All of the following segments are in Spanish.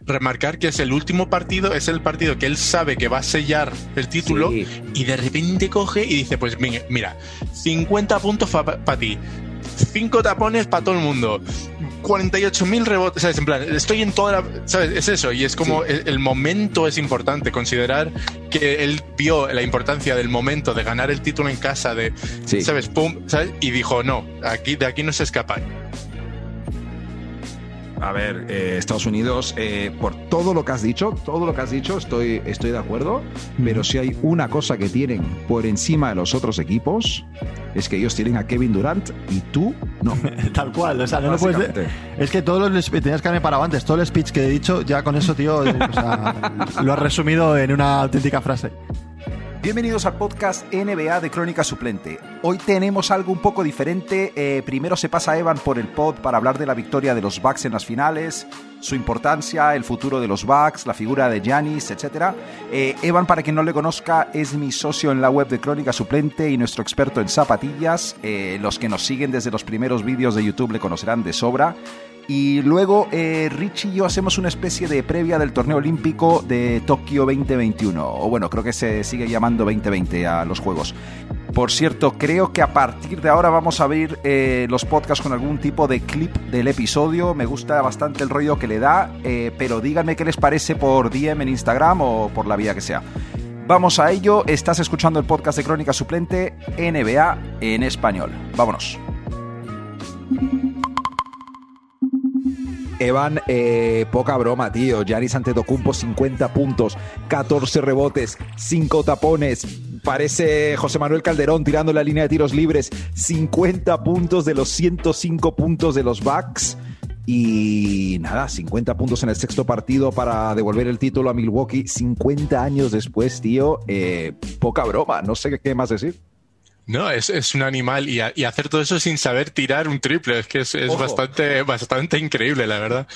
remarcar que es el último partido, es el partido que él sabe que va a sellar el título y de repente coge y dice, pues mira, 50 puntos para ti, 5 tapones para todo el mundo, 48.000 rebotes, ¿sabes? En plan, estoy en toda la... ¿Sabes? Es eso, y es como el, momento es importante, considerar que él vio la importancia del momento de ganar el título en casa, de, ¿sabes? Pum, ¿sabes? Y dijo, no, aquí, de aquí no se escapa a ver, eh, Estados Unidos, eh, por todo lo que has dicho, todo lo que has dicho, estoy, estoy de acuerdo, pero si hay una cosa que tienen por encima de los otros equipos, es que ellos tienen a Kevin Durant y tú no. Tal cual, o sea, no lo puedes... Es que todos los... Tenías que haberme parado antes, todo el speech que he dicho, ya con eso, tío, lo has resumido en una auténtica frase. Bienvenidos al podcast NBA de Crónica Suplente. Hoy tenemos algo un poco diferente. Eh, primero se pasa Evan por el pod para hablar de la victoria de los Bucks en las finales, su importancia, el futuro de los Bucks, la figura de Giannis, etc. Eh, Evan, para quien no le conozca, es mi socio en la web de Crónica Suplente y nuestro experto en zapatillas. Eh, los que nos siguen desde los primeros vídeos de YouTube le conocerán de sobra. Y luego eh, Richie y yo hacemos una especie de previa del torneo olímpico de Tokio 2021. O bueno, creo que se sigue llamando 2020 a los Juegos. Por cierto, creo que a partir de ahora vamos a abrir eh, los podcasts con algún tipo de clip del episodio. Me gusta bastante el rollo que le da, eh, pero díganme qué les parece por DM en Instagram o por la vía que sea. Vamos a ello, estás escuchando el podcast de Crónica Suplente NBA en español. Vámonos. Evan, eh, poca broma, tío. Giannis Antetokounmpo, 50 puntos, 14 rebotes, 5 tapones. Parece José Manuel Calderón tirando la línea de tiros libres. 50 puntos de los 105 puntos de los Bucks. Y nada, 50 puntos en el sexto partido para devolver el título a Milwaukee. 50 años después, tío. Eh, poca broma, no sé qué más decir. No, es, es un animal y, y, hacer todo eso sin saber tirar un triple, es que es, es bastante, bastante increíble, la verdad.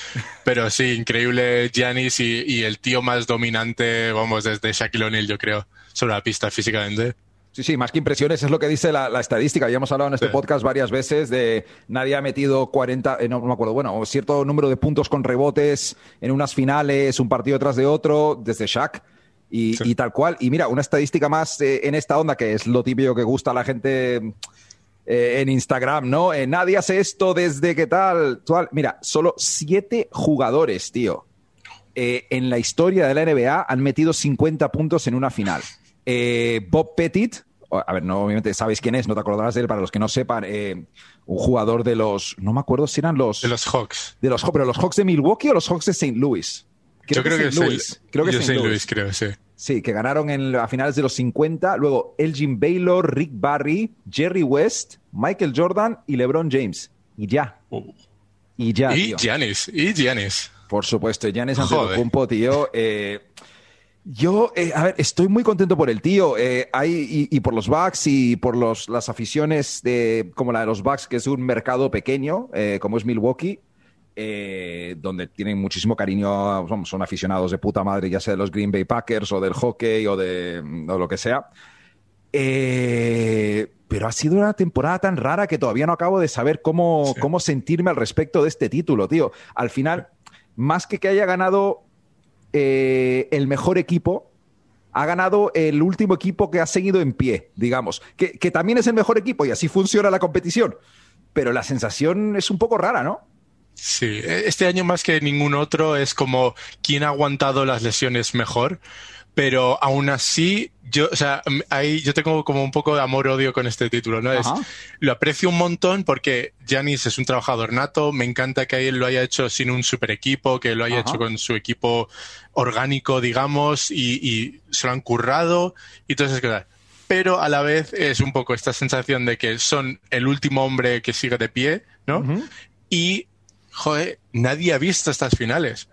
Pero sí, increíble Giannis y, y, el tío más dominante, vamos, desde Shaquille O'Neal, yo creo, sobre la pista físicamente. Sí, sí, más que impresiones es lo que dice la, la estadística. Ya hemos hablado en este podcast varias veces de nadie ha metido 40, eh, no, no, me acuerdo, bueno, cierto número de puntos con rebotes en unas finales, un partido tras de otro, desde Shaq. Y, tal cual. Y mira, una estadística más eh, en esta onda, que es lo típico que gusta a la gente eh, en Instagram, ¿no? Eh, nadie hace esto desde que tal, tal. Mira, solo siete jugadores, tío, en la historia de la NBA han metido 50 puntos en una final. Bob Pettit, a ver, no, obviamente sabéis quién es, no te acordarás de él, para los que no sepan, un jugador de los, no me acuerdo si eran los... De los Hawks. De los pero los Hawks de Milwaukee o los Hawks de St. Louis. Yo creo que, es Louis. Creo que St. Louis, creo, sí. Sí, que ganaron en, a finales de los 50. Luego Elgin Baylor, Rick Barry, Jerry West, Michael Jordan y LeBron James. Y ya. Oh. Y ya. Y Giannis. Y Giannis. Por supuesto, Giannis Antetokounmpo, tío. Eh, yo, eh, a ver, estoy muy contento por el tío. Eh, hay, y, por los Bucks y por los, las aficiones de, como la de los Bucks, que es un mercado pequeño, como es Milwaukee. Eh, donde tienen muchísimo cariño, son aficionados de puta madre, ya sea de los Green Bay Packers o del hockey o de lo que sea. Eh, pero ha sido una temporada tan rara que todavía no acabo de saber cómo, cómo sentirme al respecto de este título, tío. Al final, más que que haya ganado eh, el mejor equipo, ha ganado el último equipo que ha seguido en pie, digamos, que, que también es el mejor equipo y así funciona la competición. Pero la sensación es un poco rara, ¿no? Sí, e, este año más que ningún otro es como quién ha aguantado las lesiones mejor, pero aún así yo, o sea, ahí yo tengo como un poco de amor-odio con este título, ¿no? Es, lo aprecio un montón porque Janis es un trabajador nato, me encanta que él lo haya hecho sin un super equipo, que lo haya hecho con su equipo orgánico, digamos, y, y, se lo han currado y todas esas cosas. Pero a la vez es un poco esta sensación de que son el último hombre que sigue de pie, ¿no? Y joder, nadie ha visto estas finales.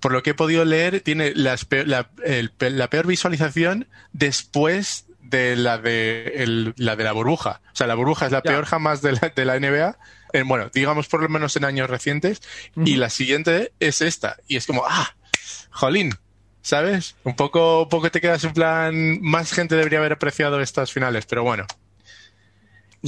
Por lo que he podido leer, tiene la, peor visualización después de la de, la de la burbuja. O sea, la burbuja es la peor jamás de la, de la NBA. bueno, digamos por lo menos en años recientes. Y la siguiente es esta. Y es como, ah, jolín, ¿sabes? Un poco, un poco te quedas en plan, más gente debería haber apreciado estas finales, pero bueno.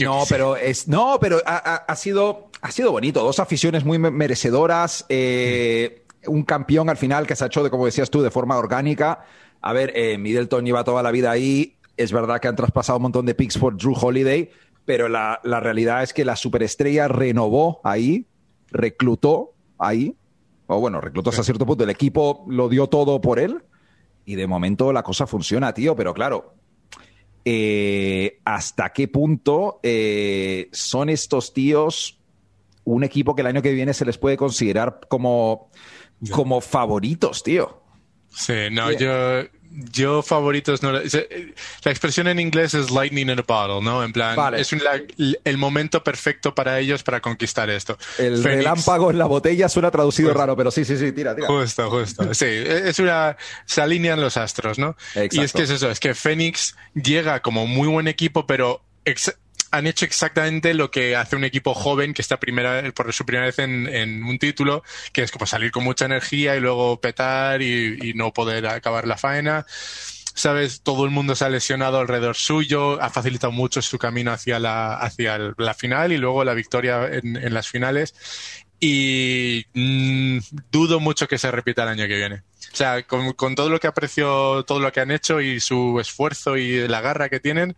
No, pero es, no, pero ha, sido, ha sido bonito. Dos aficiones muy merecedoras. Eh, un campeón al final que se ha hecho, de, como decías tú, de forma orgánica. A ver, eh, Middleton lleva toda la vida ahí. Es verdad que han traspasado un montón de picks por Drew Holiday, pero la, la realidad es que la superestrella renovó ahí, reclutó ahí, o bueno, reclutó hasta cierto punto. El equipo lo dio todo por él y de momento la cosa funciona, tío, pero claro, eh, hasta qué punto eh, son estos tíos un equipo que el año que viene se les puede considerar como, como favoritos, tío. Sí, no, yo, yo favoritos no. La expresión en inglés es lightning in a bottle, ¿no? En plan, es el momento perfecto para ellos para conquistar esto. El relámpago en la botella suena traducido raro, pero sí, sí, sí, tira, tira. Justo, justo. Sí, es una. Se alinean los astros, ¿no? Y es que es eso, es que Fénix llega como muy buen equipo, pero han hecho exactamente lo que hace un equipo joven que está primera, por su primera vez en, un título, que es como salir con mucha energía y luego petar y, no poder acabar la faena. ¿Sabes? Todo el mundo se ha lesionado alrededor suyo, ha facilitado mucho su camino hacia la, hacia la final y luego la victoria en, las finales. Y mm, dudo mucho que se repita el año que viene. O sea, con, todo lo que aprecio, todo lo que han hecho y su esfuerzo y la garra que tienen,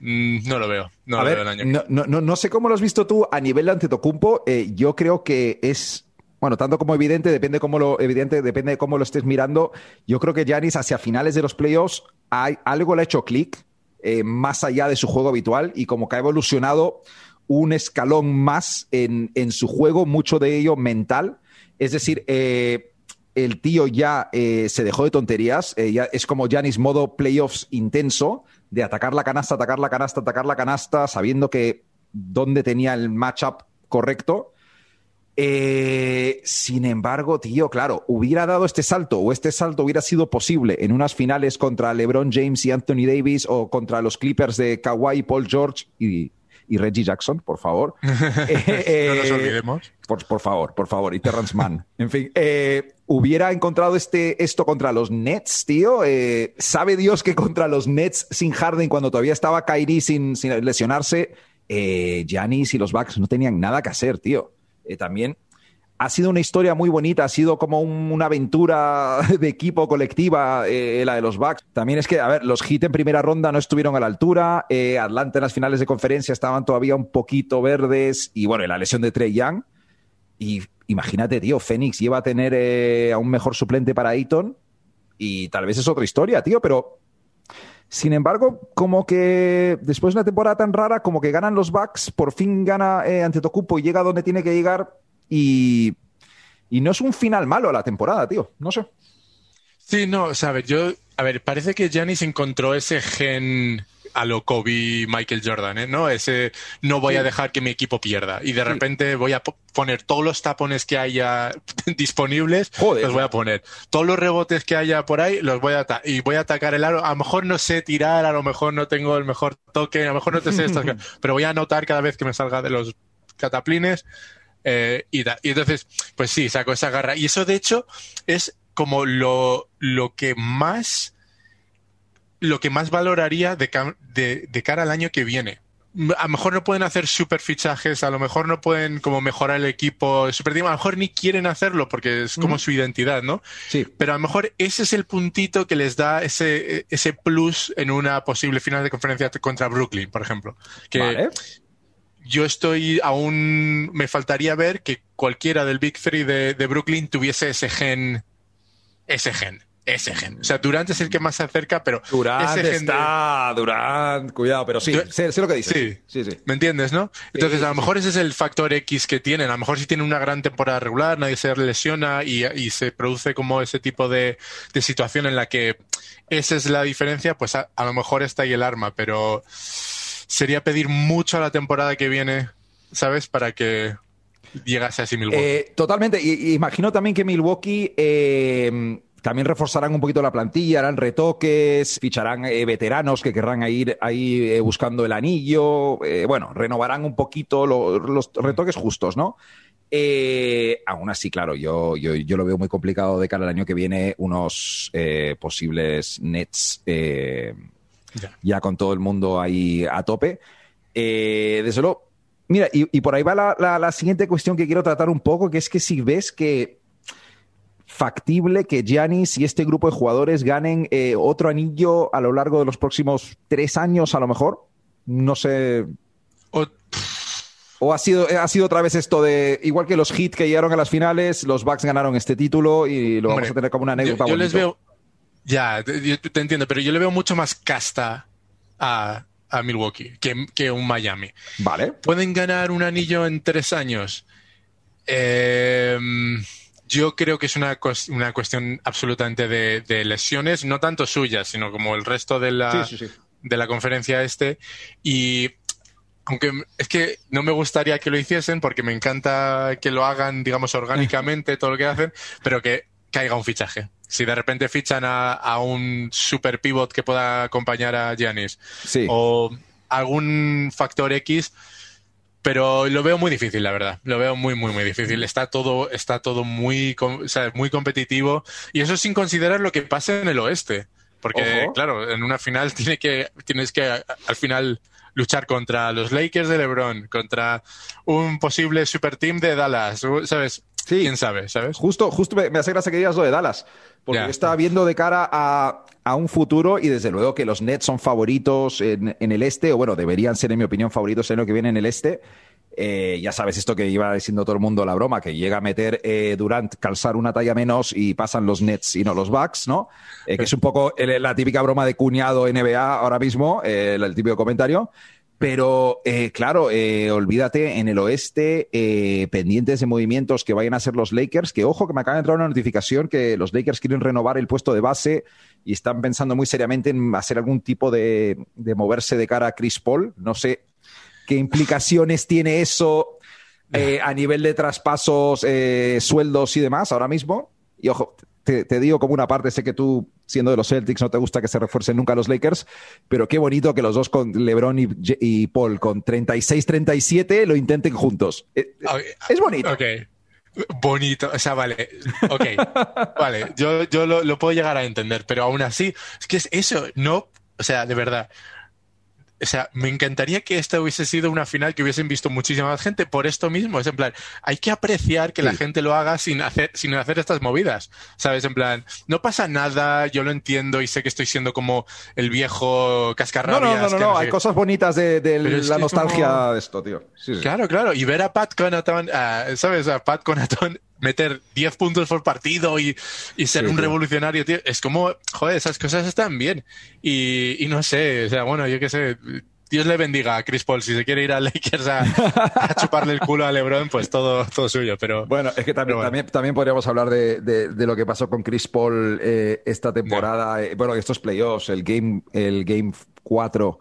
no lo veo. No lo veo el año. No, no, no, sé cómo lo has visto tú a nivel de Antetokounmpo. Eh, yo creo que es bueno, tanto como evidente, depende cómo lo evidente, depende de cómo lo estés mirando. Yo creo que Janis hacia finales de los playoffs hay, algo le ha hecho clic eh, más allá de su juego habitual y como que ha evolucionado un escalón más en, en su juego, mucho de ello mental. Es decir, eh, el tío ya se dejó de tonterías, ya es como Janis modo playoffs intenso de atacar la canasta, atacar la canasta, atacar la canasta, sabiendo que dónde tenía el matchup correcto. Eh, sin embargo, tío, claro, hubiera dado este salto o este salto hubiera sido posible en unas finales contra LeBron James y Anthony Davis o contra los Clippers de Kawhi, Paul George y, y Reggie Jackson, por favor. Eh, no nos olvidemos. Por, favor, por favor, y Terrence Mann. en fin, eh, hubiera encontrado este, esto contra los Nets, tío. Eh, sabe Dios que contra los Nets sin Harden, cuando todavía estaba Kyrie sin, sin lesionarse, Giannis y los Bucks no tenían nada que hacer, tío. también ha sido una historia muy bonita, ha sido como una aventura de equipo colectiva eh, la de los Bucks. También es que, a ver, los Heat en primera ronda no estuvieron a la altura, eh, Atlanta en las finales de conferencia estaban todavía un poquito verdes y bueno, la lesión de Trey Young. Y imagínate, tío, Phoenix lleva a tener eh, a un mejor suplente para Ayton y tal vez es otra historia, tío, pero sin embargo, como que después de una temporada tan rara, como que ganan los Bucks, por fin gana ante Tocupo y llega donde tiene que llegar y, no es un final malo a la temporada, tío. No sé. Sí, no, sabes, yo, a ver, parece que Giannis encontró ese gen a lo Kobe Michael Jordan, ¿eh? ¿no? Ese no voy a dejar que mi equipo pierda y de repente voy a poner todos los tapones que haya disponibles, los voy a poner. Todos los rebotes que haya por ahí los voy a y voy a atacar el aro. A lo mejor no sé tirar, a lo mejor no tengo el mejor toque, a lo mejor no te sé estas, pero voy a anotar cada vez que me salga de los cataplines eh, y, entonces, pues sí, sacó esa garra. Y eso, de hecho, es como lo, lo que más lo que más valoraría de, de, cara al año que viene. A lo mejor no pueden hacer super fichajes, a lo mejor no pueden como mejorar el equipo super a lo mejor ni quieren hacerlo porque es como su identidad, ¿no? Sí. Pero a lo mejor ese es el puntito que les da ese, ese plus en una posible final de conferencia contra Brooklyn, por ejemplo. Que, yo estoy aún, me faltaría ver que cualquiera del Big Three de, Brooklyn tuviese ese gen, ese gen, ese gen. O sea, Durant es el que más se acerca, pero Durant ese gen está, Durant, cuidado, pero sí, sé, lo que dices. Sí, sí, ¿Me entiendes, no? Entonces, a lo mejor ese es el factor X que tienen. A lo mejor si tienen una gran temporada regular, nadie se lesiona y, se produce como ese tipo de, situación en la que esa es la diferencia, pues a lo mejor está ahí el arma, pero sería pedir mucho a la temporada que viene, ¿sabes? Para que llegase así Milwaukee. Eh, totalmente. Y, imagino también que Milwaukee eh, también reforzarán un poquito la plantilla, harán retoques, ficharán eh, veteranos que querrán ir ahí buscando el anillo. bueno, renovarán un poquito los retoques justos, ¿no? aún así, claro, yo, yo, yo, lo veo muy complicado de cara al año que viene unos posibles Nets ya. con todo el mundo ahí a tope. Eh, desde luego, mira, y, por ahí va la, siguiente cuestión que quiero tratar un poco, que es que si ves que factible que Giannis y este grupo de jugadores ganen eh, otro anillo a lo largo de los próximos tres años, a lo mejor? No sé. O, ha, sido, ha sido otra vez esto de, igual que los hits que llegaron a las finales, los Bucks ganaron este título y lo vamos a tener como una anécdota. Yo, les veo, ya, te, entiendo, pero yo le veo mucho más casta a, Milwaukee que, que, un Miami. Vale. ¿Pueden ganar un anillo en tres años? Eh, yo creo que es una, una cuestión absolutamente de, lesiones, no tanto suyas, sino como el resto de la, de la conferencia este. Y aunque es que no me gustaría que lo hiciesen porque me encanta que lo hagan, digamos, orgánicamente, todo lo que hacen, pero que caiga un fichaje. Si de repente fichan a, un super pivot que pueda acompañar a Giannis o algún factor X, pero lo veo muy difícil, la verdad. Lo veo muy, muy, muy difícil. Está todo, está todo muy, muy competitivo. Y eso sin considerar lo que pasa en el oeste. Porque, claro, en una final tiene que, tienes que al final luchar contra los Lakers de LeBron, contra un posible super team de Dallas, ¿sabes? Sí. ¿Quién sabe, sabes? Justo, justo me, hace gracia que digas lo de Dallas, porque estaba viendo de cara a, un futuro y desde luego que los Nets son favoritos en, el este, o bueno, deberían ser en mi opinión favoritos en lo que viene en el este. Eh, ya sabes esto que iba diciendo todo el mundo la broma, que llega a meter eh, Durant calzar una talla menos y pasan los Nets y no los Bucks, ¿no? Eh, que es un poco la típica broma de cuñado NBA ahora mismo, el típico comentario. Pero, eh, claro, eh, olvídate, en el oeste, eh, pendientes de movimientos que vayan a ser los Lakers, que ojo, que me acaba de entrar una notificación que los Lakers quieren renovar el puesto de base y están pensando muy seriamente en hacer algún tipo de, de moverse de cara a Chris Paul. No sé qué implicaciones tiene eso a nivel de traspasos, sueldos y demás ahora mismo. Y ojo, te, digo como una parte, sé que tú, siendo de los Celtics, no te gusta que se refuercen nunca los Lakers, pero qué bonito que los dos con LeBron y, Paul con 36-37 lo intenten juntos. Eh, es bonito. Ok. Bonito, o sea, vale, ok, vale, yo, yo lo, lo, puedo llegar a entender, pero aún así, es que es eso, no, o sea, de verdad, o sea, me encantaría que esta hubiese sido una final que hubiesen visto muchísima más gente por esto mismo. Es en plan, hay que apreciar que la gente lo haga sin hacer, sin hacer estas movidas. ¿Sabes? En plan, no pasa nada, yo lo entiendo y sé que estoy siendo como el viejo cascarrabias. No, no, no, no, hay cosas bonitas de, la nostalgia de esto, tío. Claro, claro. Y ver a Pat Conaton, ¿sabes? A Pat Conaton meter 10 puntos por partido y, ser un revolucionario, tío. Es como, joder, esas cosas están bien. Y, no sé, o sea, bueno, yo qué sé. Dios le bendiga a Chris Paul. Si se quiere ir a Lakers a, chuparle el culo a LeBron, pues todo, todo suyo. Pero bueno, es que también, también, también, podríamos hablar de, lo que pasó con Chris Paul eh, esta temporada. Eh, bueno, estos playoffs, el game, el game 4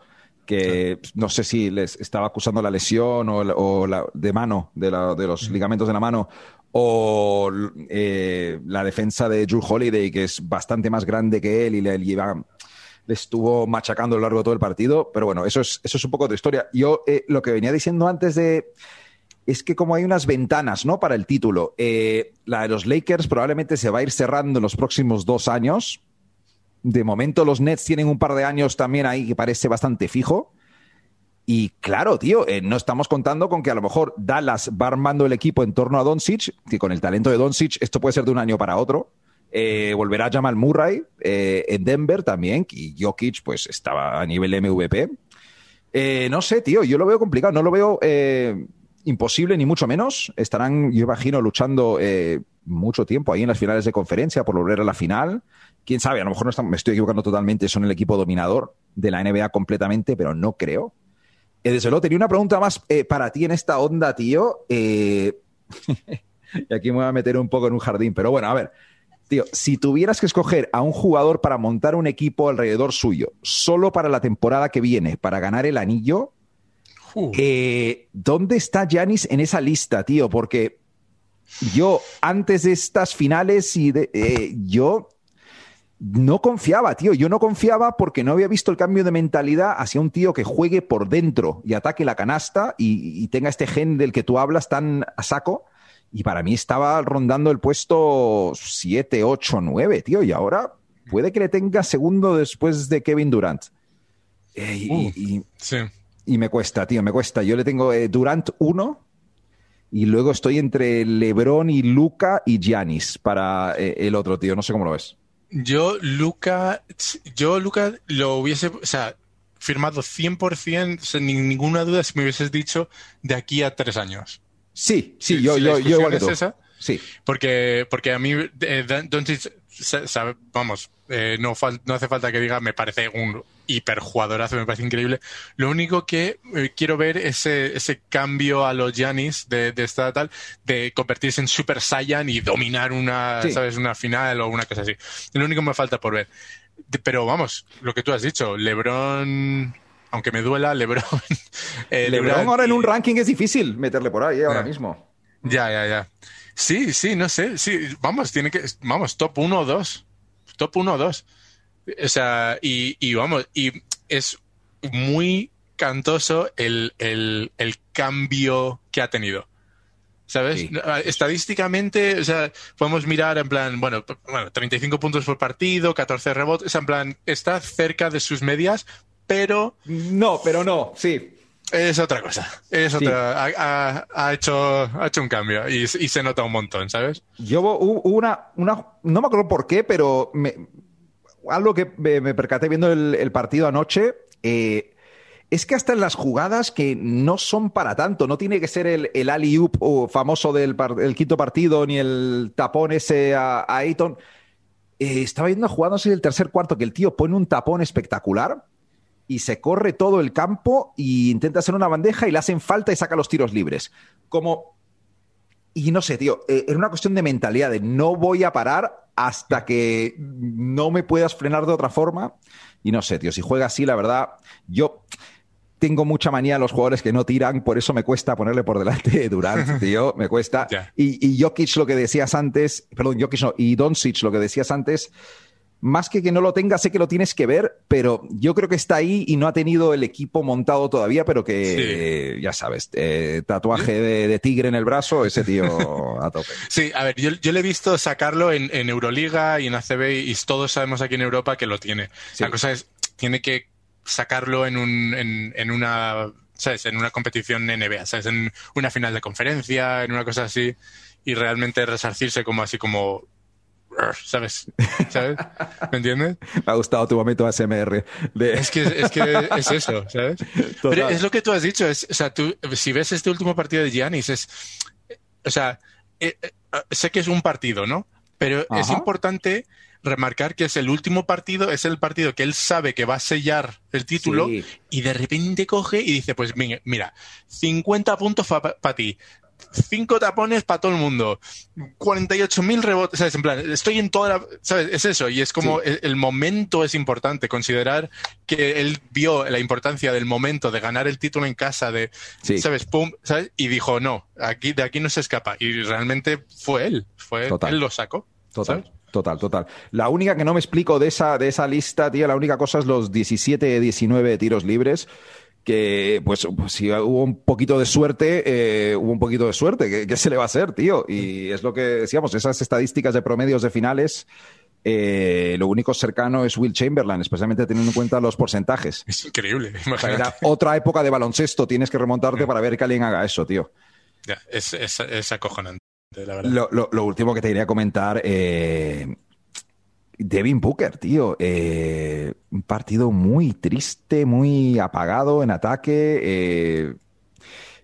que no sé si les estaba acusando la lesión o, la, de mano, de, de los ligamentos de la mano, o eh, la defensa de Drew Holiday, que es bastante más grande que él y le, lleva, le estuvo machacando a lo largo de todo el partido. Pero bueno, eso es, eso es un poco de historia. Yo eh, lo que venía diciendo antes de es que como hay unas ventanas ¿no? para el título, eh, la de los Lakers probablemente se va a ir cerrando en los próximos dos años. De momento los Nets tienen un par de años también ahí que parece bastante fijo. Y claro, tío, eh, no estamos contando con que a lo mejor Dallas va armando el equipo en torno a Doncic, que con el talento de Doncic esto puede ser de un año para otro. Eh, volverá Jamal Murray eh, en Denver también, y Jokic pues estaba a nivel MVP. no sé, tío, yo lo veo complicado, no lo veo imposible ni mucho menos. Estarán, yo imagino, luchando mucho tiempo ahí en las finales de conferencia por volver a la final. Quién sabe, a lo mejor no me estoy equivocando totalmente, son el equipo dominador de la NBA completamente, pero no creo. Eh, desde luego, tenía una pregunta más eh, para ti en esta onda, tío. Eh, y aquí me voy a meter un poco en un jardín, pero bueno, a ver. Tío, si tuvieras que escoger a un jugador para montar un equipo alrededor suyo, solo para la temporada que viene, para ganar el anillo, ¿dónde está Janis en esa lista, tío? Porque yo, antes de estas finales, y yo no confiaba, tío. Yo no confiaba porque no había visto el cambio de mentalidad hacia un tío que juegue por dentro y ataque la canasta y, tenga este gen del que tú hablas tan a saco. Y para mí estaba rondando el puesto 7, 8, 9, tío. Y ahora puede que le tenga segundo después de Kevin Durant. Eh, y, me cuesta, tío, me cuesta. Yo le tengo eh, Durant 1 Y luego estoy entre Lebron y Luca y Giannis para eh, el otro tío. No sé cómo lo ves. Yo, Luca, yo, Luca, lo hubiese, o sea, firmado 100%, sin ninguna duda, si me hubieses dicho de aquí a tres años. Sí, sí, yo, yo, yo igual tú. Esa, sí. Porque, porque a mí, eh, Doncic, vamos, eh, no, no hace falta que diga, me parece un hiperjugadorazo, me parece increíble. Lo único que eh, quiero ver es ese, ese cambio a los Giannis de, de, esta tal, de convertirse en Super Saiyan y dominar una, ¿sabes? Una final o una cosa así. Lo único que me falta por ver. pero vamos, lo que tú has dicho, LeBron aunque me duela, LeBron. Eh, LeBron, ahora en un ranking es difícil meterle por ahí ahora mismo. Ya, ya, ya. Sí, sí, no sé. Sí, vamos, tiene que. Vamos, top 1 o 2. Top 1 o 2. O sea, y, vamos, y es muy cantoso el, cambio que ha tenido. ¿Sabes? Estadísticamente, o sea, podemos mirar en plan, bueno, bueno, 35 puntos por partido, 14 rebotes, en plan, está cerca de sus medias, pero... No, pero no, sí. Es otra cosa. Es otra. Ha, hecho, ha hecho un cambio y, se nota un montón, ¿sabes? Yo hubo una, una. No me acuerdo por qué, pero me, algo que me, percaté viendo el, partido anoche. Eh, es que hasta en las jugadas que no son para tanto, no tiene que ser el, el alley-oop famoso del quinto partido, ni el tapón ese a, Ayton. Eh, estaba viendo una jugada, no sé, el tercer cuarto, que el tío pone un tapón espectacular y se corre todo el campo y intenta hacer una bandeja y le hacen falta y saca los tiros libres. Como. Y no sé, tío, eh, era una cuestión de mentalidad, de no voy a parar hasta que no me puedas frenar de otra forma. Y no sé, tío, si juega así, la verdad, yo tengo mucha manía a los jugadores que no tiran, por eso me cuesta ponerle por delante Durant, tío, me cuesta. Y, y Jokic, lo que decías antes, perdón, Jokic no, y Doncic, lo que decías antes, más que que no lo tenga, sé que lo tienes que ver, pero yo creo que está ahí y no ha tenido el equipo montado todavía, pero que ya sabes, eh, tatuaje de, tigre en el brazo, ese tío a tope. Sí, a ver, yo, le he visto sacarlo en, Euroliga y en ACB y todos sabemos aquí en Europa que lo tiene. La cosa es, tiene que sacarlo en, un, en, una ¿sabes? En una competición NBA, ¿sabes? En una final de conferencia, en una cosa así, y realmente resarcirse como así como ¿sabes? ¿Sabes? ¿Me entiendes? Me ha gustado tu momento ASMR. Es, que, es que es eso, ¿sabes? Pero es lo que tú has dicho. Es, o sea, tú, si ves este último partido de Giannis, es. O sea, eh, eh, sé que es un partido, ¿no? Pero es importante remarcar que es el último partido, es el partido que él sabe que va a sellar el título y de repente coge y dice, pues mira, 50 puntos para ti, cinco tapones para todo el mundo, 48.000 rebotes, ¿sabes? En plan, estoy en toda la, ¿sabes? Es eso, y es como el, momento es importante, considerar que él vio la importancia del momento de ganar el título en casa, de, ¿sabes? Pum, ¿sabes? Y dijo, no, aquí, de aquí no se escapa. Y realmente fue él, fue él lo sacó. Total. Total, total. La única que no me explico de esa, de esa lista, tío, la única cosa es los 17, 19 tiros libres que pues, pues, si hubo un poquito de suerte, eh, hubo un poquito de suerte. ¿Qué, se le va a hacer, tío? Y es lo que decíamos, esas estadísticas de promedios de finales, eh, lo único cercano es Will Chamberlain, especialmente teniendo en cuenta los porcentajes. Es increíble. Era otra época de baloncesto, tienes que remontarte para ver que alguien haga eso, tío. Ya, es, es, acojonante, la verdad. Lo, lo, último que te quería comentar, eh, Devin Booker, tío. Eh, un partido muy triste, muy apagado en ataque. Eh,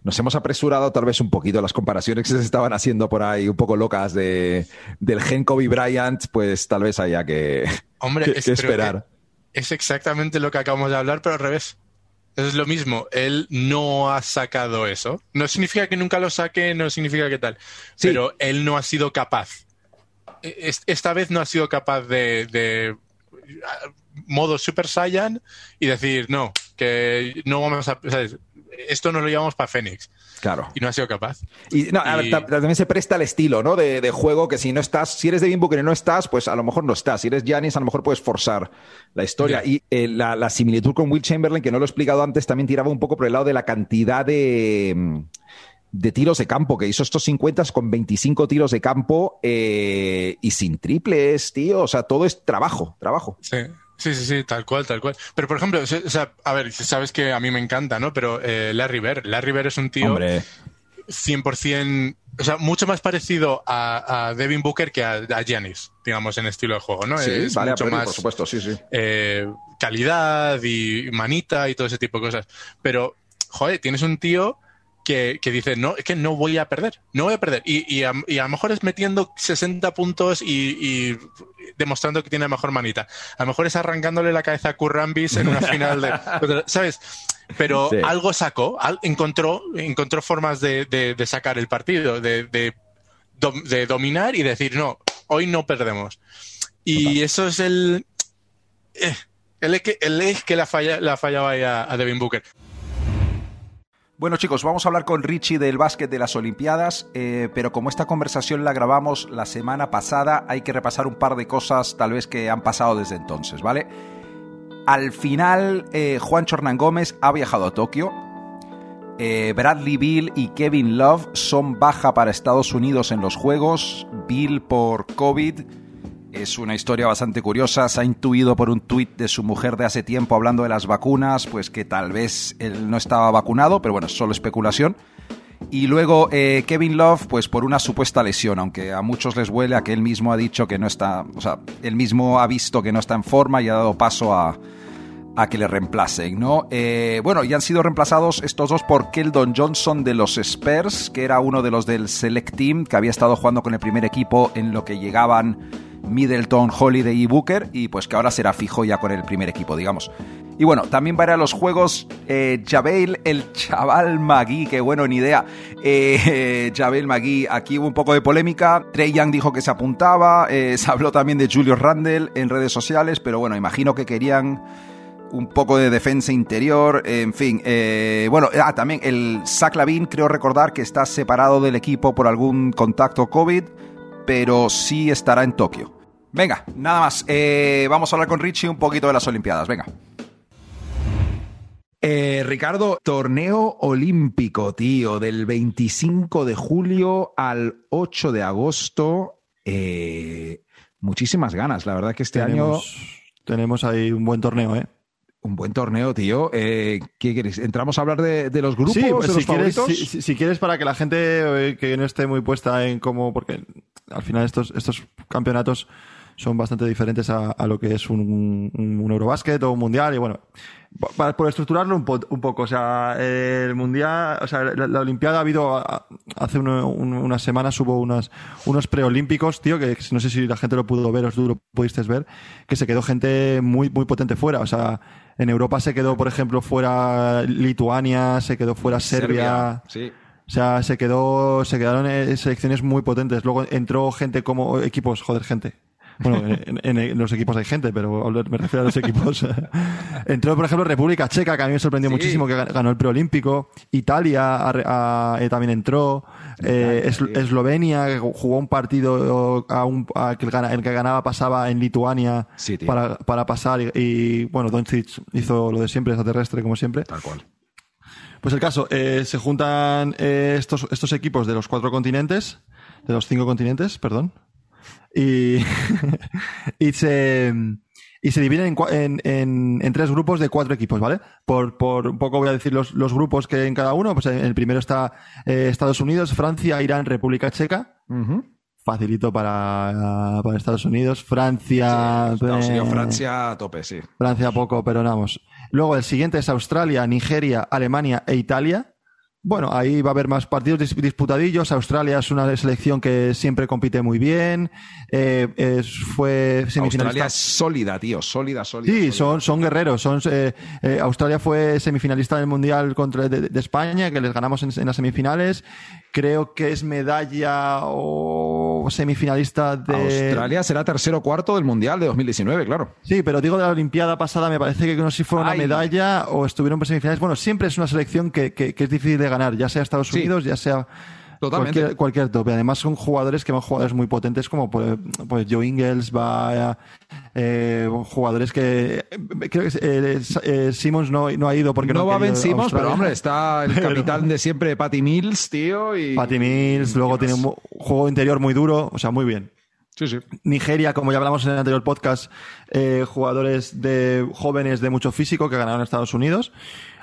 nos hemos apresurado tal vez un poquito las comparaciones que se estaban haciendo por ahí, un poco locas de, del gen Kobe Bryant, pues tal vez haya que, Hombre, es, esperar. Es exactamente lo que acabamos de hablar, pero al revés. Es lo mismo, él no ha sacado eso. No significa que nunca lo saque, no significa que tal. Pero él no ha sido capaz esta vez no ha sido capaz de, modo Super Saiyan y decir, no, que no vamos a... Esto nos lo llevamos para Fénix. Claro. Y no ha sido capaz. Y, también se presta el estilo, ¿no? De, juego que si no estás, si eres de Booker y no estás, pues a lo mejor no estás. Si eres Giannis, a lo mejor puedes forzar la historia. Y eh, la, similitud con Will Chamberlain, que no lo he explicado antes, también tiraba un poco por el lado de la cantidad de mm, de tiros de campo, que hizo estos 50 con 25 tiros de campo eh, y sin triples, tío. O sea, todo es trabajo, trabajo. Sí. Sí, sí, sí, tal cual, tal cual. Pero, por ejemplo, o sea, a ver, sabes que a mí me encanta, ¿no? Pero eh, Larry Bird, Larry Bird es un tío 100%, o sea, mucho más parecido a, Devin Booker que a, Giannis, digamos, en estilo de juego, ¿no? Sí, es mucho más, por supuesto, sí, sí. Eh, calidad y manita y todo ese tipo de cosas. Pero, joder, tienes un tío que, dice, no, es que no voy a perder, no voy a perder. Y, a, lo mejor es metiendo 60 puntos y, demostrando que tiene mejor manita. A lo mejor es arrancándole la cabeza a Kurrambis en una final de... ¿Sabes? Pero algo sacó, encontró, encontró formas de, sacar el partido, de, dominar y decir, no, hoy no perdemos. Y eso es el... Eh, el, el, que la, falla, la fallaba a, a Devin Booker. Bueno chicos, vamos a hablar con Richie del básquet de las Olimpiadas, eh, pero como esta conversación la grabamos la semana pasada, hay que repasar un par de cosas tal vez que han pasado desde entonces, ¿vale? Al final, eh, Juan Chornán Gómez ha viajado a Tokio. Eh, Bradley Bill y Kevin Love son baja para Estados Unidos en los Juegos. Bill por COVID es una historia bastante curiosa. Se ha intuido por un tuit de su mujer de hace tiempo hablando de las vacunas, pues que tal vez él no estaba vacunado, pero bueno, solo especulación. Y luego eh, Kevin Love, pues por una supuesta lesión, aunque a muchos les huele a que él mismo ha dicho que no está, o sea, él mismo ha visto que no está en forma y ha dado paso a, a que le reemplacen, ¿no? Eh, bueno, y han sido reemplazados estos dos por Keldon Johnson de los Spurs, que era uno de los del Select Team, que había estado jugando con el primer equipo en lo que llegaban Middleton, Holiday y Booker, y pues que ahora será fijo ya con el primer equipo, digamos. Y bueno, también va a ir a los juegos eh, Javel, el chaval Magui, que bueno, ni idea. Eh, Javel Magui, aquí hubo un poco de polémica. Trey Young dijo que se apuntaba, eh, se habló también de Julius Randle en redes sociales, pero bueno, imagino que querían un poco de defensa interior, en fin. Eh, bueno, ah, también el Zach Lavin, creo recordar que está separado del equipo por algún contacto COVID, pero sí estará en Tokio. Venga, nada más. Eh, vamos a hablar con Richie un poquito de las Olimpiadas. Venga. Eh, Ricardo, torneo olímpico, tío, del 25 de julio al 8 de agosto. Eh, muchísimas ganas, la verdad que este año... Tenemos ahí un buen torneo, ¿eh? Un buen torneo, tío. ¿Qué quieres? ¿Entramos a hablar de, los grupos, sí, pues si quieres, si, quieres, para que la gente que no esté muy puesta en cómo... Porque al final estos, estos campeonatos son bastante diferentes a, lo que es un, un, Eurobásquet o un Mundial. Y bueno, para, por estructurarlo un, poco, o sea, el Mundial, o sea, la, Olimpiada ha habido, hace unas semanas hubo unas, unos preolímpicos, tío, que no sé si la gente lo pudo ver o tú lo pudiste ver, que se quedó gente muy, muy potente fuera. O sea, en Europa se quedó, por ejemplo, fuera Lituania, se quedó fuera Serbia. sí. O sea, se quedó, se quedaron eh, selecciones muy potentes. Luego entró gente como equipos, joder, gente. Bueno, en, los equipos hay gente, pero me refiero a los equipos. Entró, por ejemplo, República Checa, que a mí me sorprendió muchísimo, que ganó el preolímpico. Italia eh, también entró. Eh, Eslovenia, que jugó un partido a un, que el, que ganaba pasaba en Lituania para, para pasar. Y, bueno, Doncic hizo lo de siempre, extraterrestre, como siempre. Tal cual. Pues el caso, eh, se juntan estos, estos equipos de los cuatro continentes, de los cinco continentes, perdón, y, y se y se dividen en, en, en, tres grupos de cuatro equipos, ¿vale? Por, por un poco voy a decir los, los grupos que en cada uno. Pues en el primero está eh, Estados Unidos, Francia, Irán, República Checa. Facilito para, para, Estados Unidos. Francia. Sí, Francia a tope, sí. Francia poco, pero vamos. Luego el siguiente es Australia, Nigeria, Alemania e Italia. Bueno, ahí va a haber más partidos disputadillos. Australia es una selección que siempre compite muy bien. Eh, es, fue semifinalista. Australia es sólida, tío, sólida, sólida. Sí, Son, son guerreros. Son, eh, eh, Australia fue semifinalista del Mundial contra de, España, que les ganamos en, en, las semifinales. Creo que es medalla o semifinalista de. Australia será tercero o cuarto del Mundial de 2019, claro. Sí, pero digo de la Olimpiada pasada, me parece que no sé si fue una medalla o estuvieron en semifinales. Bueno, siempre es una selección que, que, que es difícil de ganar, ya sea Estados Unidos, ya sea Cualquier, cualquier tope. Además son jugadores que van jugadores muy potentes como pues, pues Joe Ingles, va eh, jugadores que creo que eh, eh, Simmons no, no, ha ido porque no, va Ben Simmons, pero hombre, está el capitán de siempre Patty Mills, tío. Y... Patty Mills, luego tiene un juego interior muy duro, o sea, muy bien. Sí, sí. Nigeria, como ya hablamos en el anterior podcast, eh, jugadores de jóvenes de mucho físico que ganaron Estados Unidos.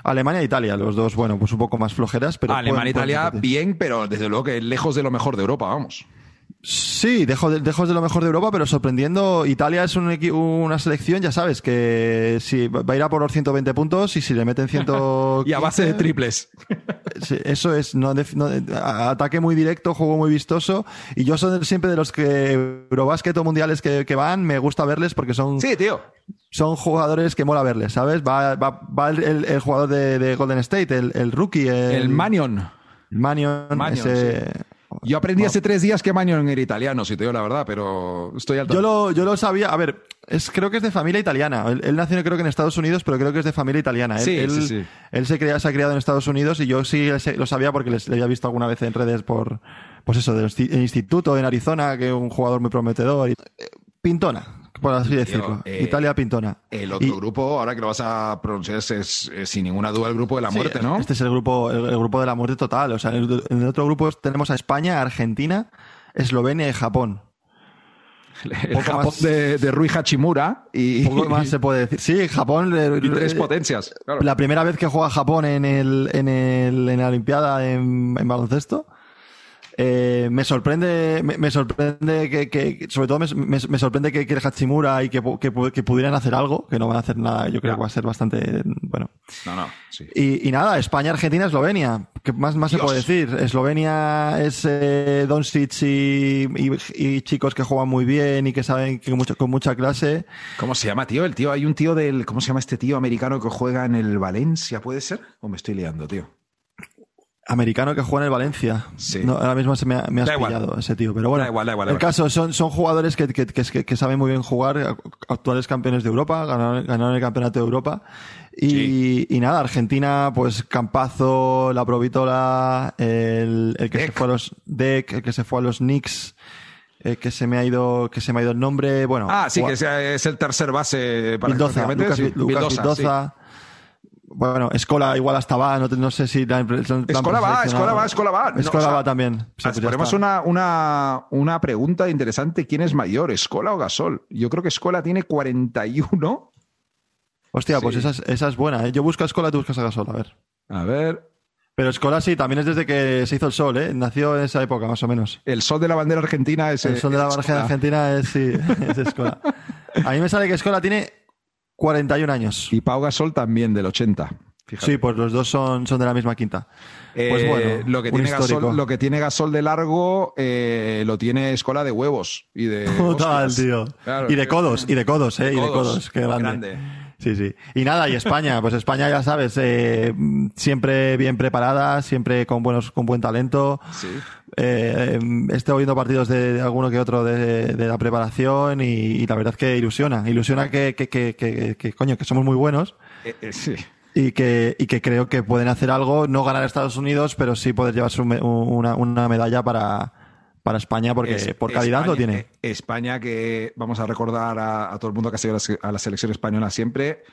Alemania e Italia, los dos, bueno, pues un poco más flojeras, pero. Alemania e Italia, bien, pero desde luego que lejos de lo mejor de Europa, vamos. Sí, dejo de, lejos de lo mejor de Europa, pero sorprendiendo. Italia es un una selección, ya sabes, que si va a ir a por los 120 puntos y si le meten 100. Y a base de triples. Eso es, no, ataque muy directo, juego muy vistoso. Y yo soy siempre de los que Eurobásquet o mundiales que, que van, me gusta verles porque son, Sí, tío. son jugadores que mola verles, ¿sabes? Va, va, va el, jugador de, de Golden State, el, el rookie, el, El Manion. Manion, Manion, ese- Yo aprendí hace tres días que Manion era italiano, si te digo la verdad, pero estoy al Yo lo, yo lo sabía, a ver, es, creo que es de familia italiana. Él, él nació creo que en Estados Unidos, pero creo que es de familia italiana. Él, Sí, él, sí, sí. él se, crea- se ha criado en Estados Unidos y yo sí lo sabía porque les- le había visto alguna vez en redes por, pues eso, del insti- instituto en Arizona, que es un jugador muy prometedor. Y- eh, Pintona, por así decirlo. eh, Italia Pintona. El otro Y- grupo, ahora que lo vas a pronunciar, es, es- es sin ninguna duda el grupo de la Sí, muerte, ¿no? Este es el grupo, el, el grupo de la muerte total. O sea, en el, en el otro grupo tenemos a España, Argentina, Eslovenia y Japón. el poco Japón más- de, de Rui Hachimura y, Poco más se puede decir. Sí, Japón. y tres potencias. claro. La primera vez que juega Japón en, el, en, el, en la Olimpiada en, en baloncesto. Eh, me sorprende, me, me sorprende que, que- sobre todo me, me- me sorprende que, que el Hachimura y que, pu- que, pu- que pudieran hacer algo, que no van a hacer nada, yo creo que va a ser bastante, bueno. No, no, sí. Y, y nada, España, Argentina, Eslovenia. ¿Qué más, más se puede decir? Eslovenia es eh, Doncic y, y, y chicos que juegan muy bien y que saben que con, mucho- con mucha clase. ¿Cómo se llama, tío? El tío, hay un tío del. ¿Cómo se llama este tío americano que juega en el Valencia? ¿Puede ser? ¿O me estoy liando, tío? Americano que juega en el Valencia. Sí. No, ahora mismo se me, ha- me has Da igual. pillado ese tío. Pero bueno, Da igual, da igual, da el caso son, son jugadores que, que, que, que- saben muy bien jugar, actuales campeones de Europa, ganaron, ganaron el campeonato de Europa. Y, y nada, Argentina, pues Campazo, la Provítola, el, el que se fue a los Deck, el que se fue a los Knicks, eh, que se me ha ido, que se me ha ido el nombre. Bueno, Ah, sí, que es el tercer base para Vildoza, Lucas, sí. Lucas Vildoza, Vildoza. Bueno, Escola igual hasta va, no, sé si la, Escola va. Escola va, Escola va. No, Escola o sea, va también. Sí. pues Ponemos está. una, una, una pregunta interesante. ¿Quién es mayor, Escola o Gasol? Yo creo que Escola tiene 41. Hostia, pues esa es, esa es buena. ¿eh? Yo busco a Escola, tú buscas a Gasol, a ver. A ver. Pero Escola sí, también es desde que se hizo el sol, ¿eh? Nació en esa época, más o menos. El sol de la bandera argentina es. El eh, sol de la Barja Escola. Argentina es, sí, es Escola. A mí me sale que Escola tiene 41 años. Y Pau Gasol también, del 80. Fíjate. Sí, pues los dos son, son de la misma quinta. Pues Eh, bueno, lo, que tiene. Gasol, lo que tiene Gasol de largo eh, lo tiene Escola de huevos y de. Total, hostias. tío. Claro, y de codos, y de codos, ¿eh? De y de codos. qué grande. Sí, sí. Y nada, y España, pues España ya sabes, eh, siempre bien preparada, siempre con buenos, con buen talento. Sí. Eh, estoy viendo partidos de, de alguno que otro de, de la preparación y, y la verdad que ilusiona. Ilusiona que, que, que, que, que, coño, que somos muy buenos Eh, eh, sí. y que, y que creo que pueden hacer algo, no ganar a Estados Unidos, pero sí poder llevarse un una, una medalla para, para España porque Es- por calidad España- lo tiene. eh, España, que vamos a recordar a, a todo el mundo que ha seguido a la selección española siempre,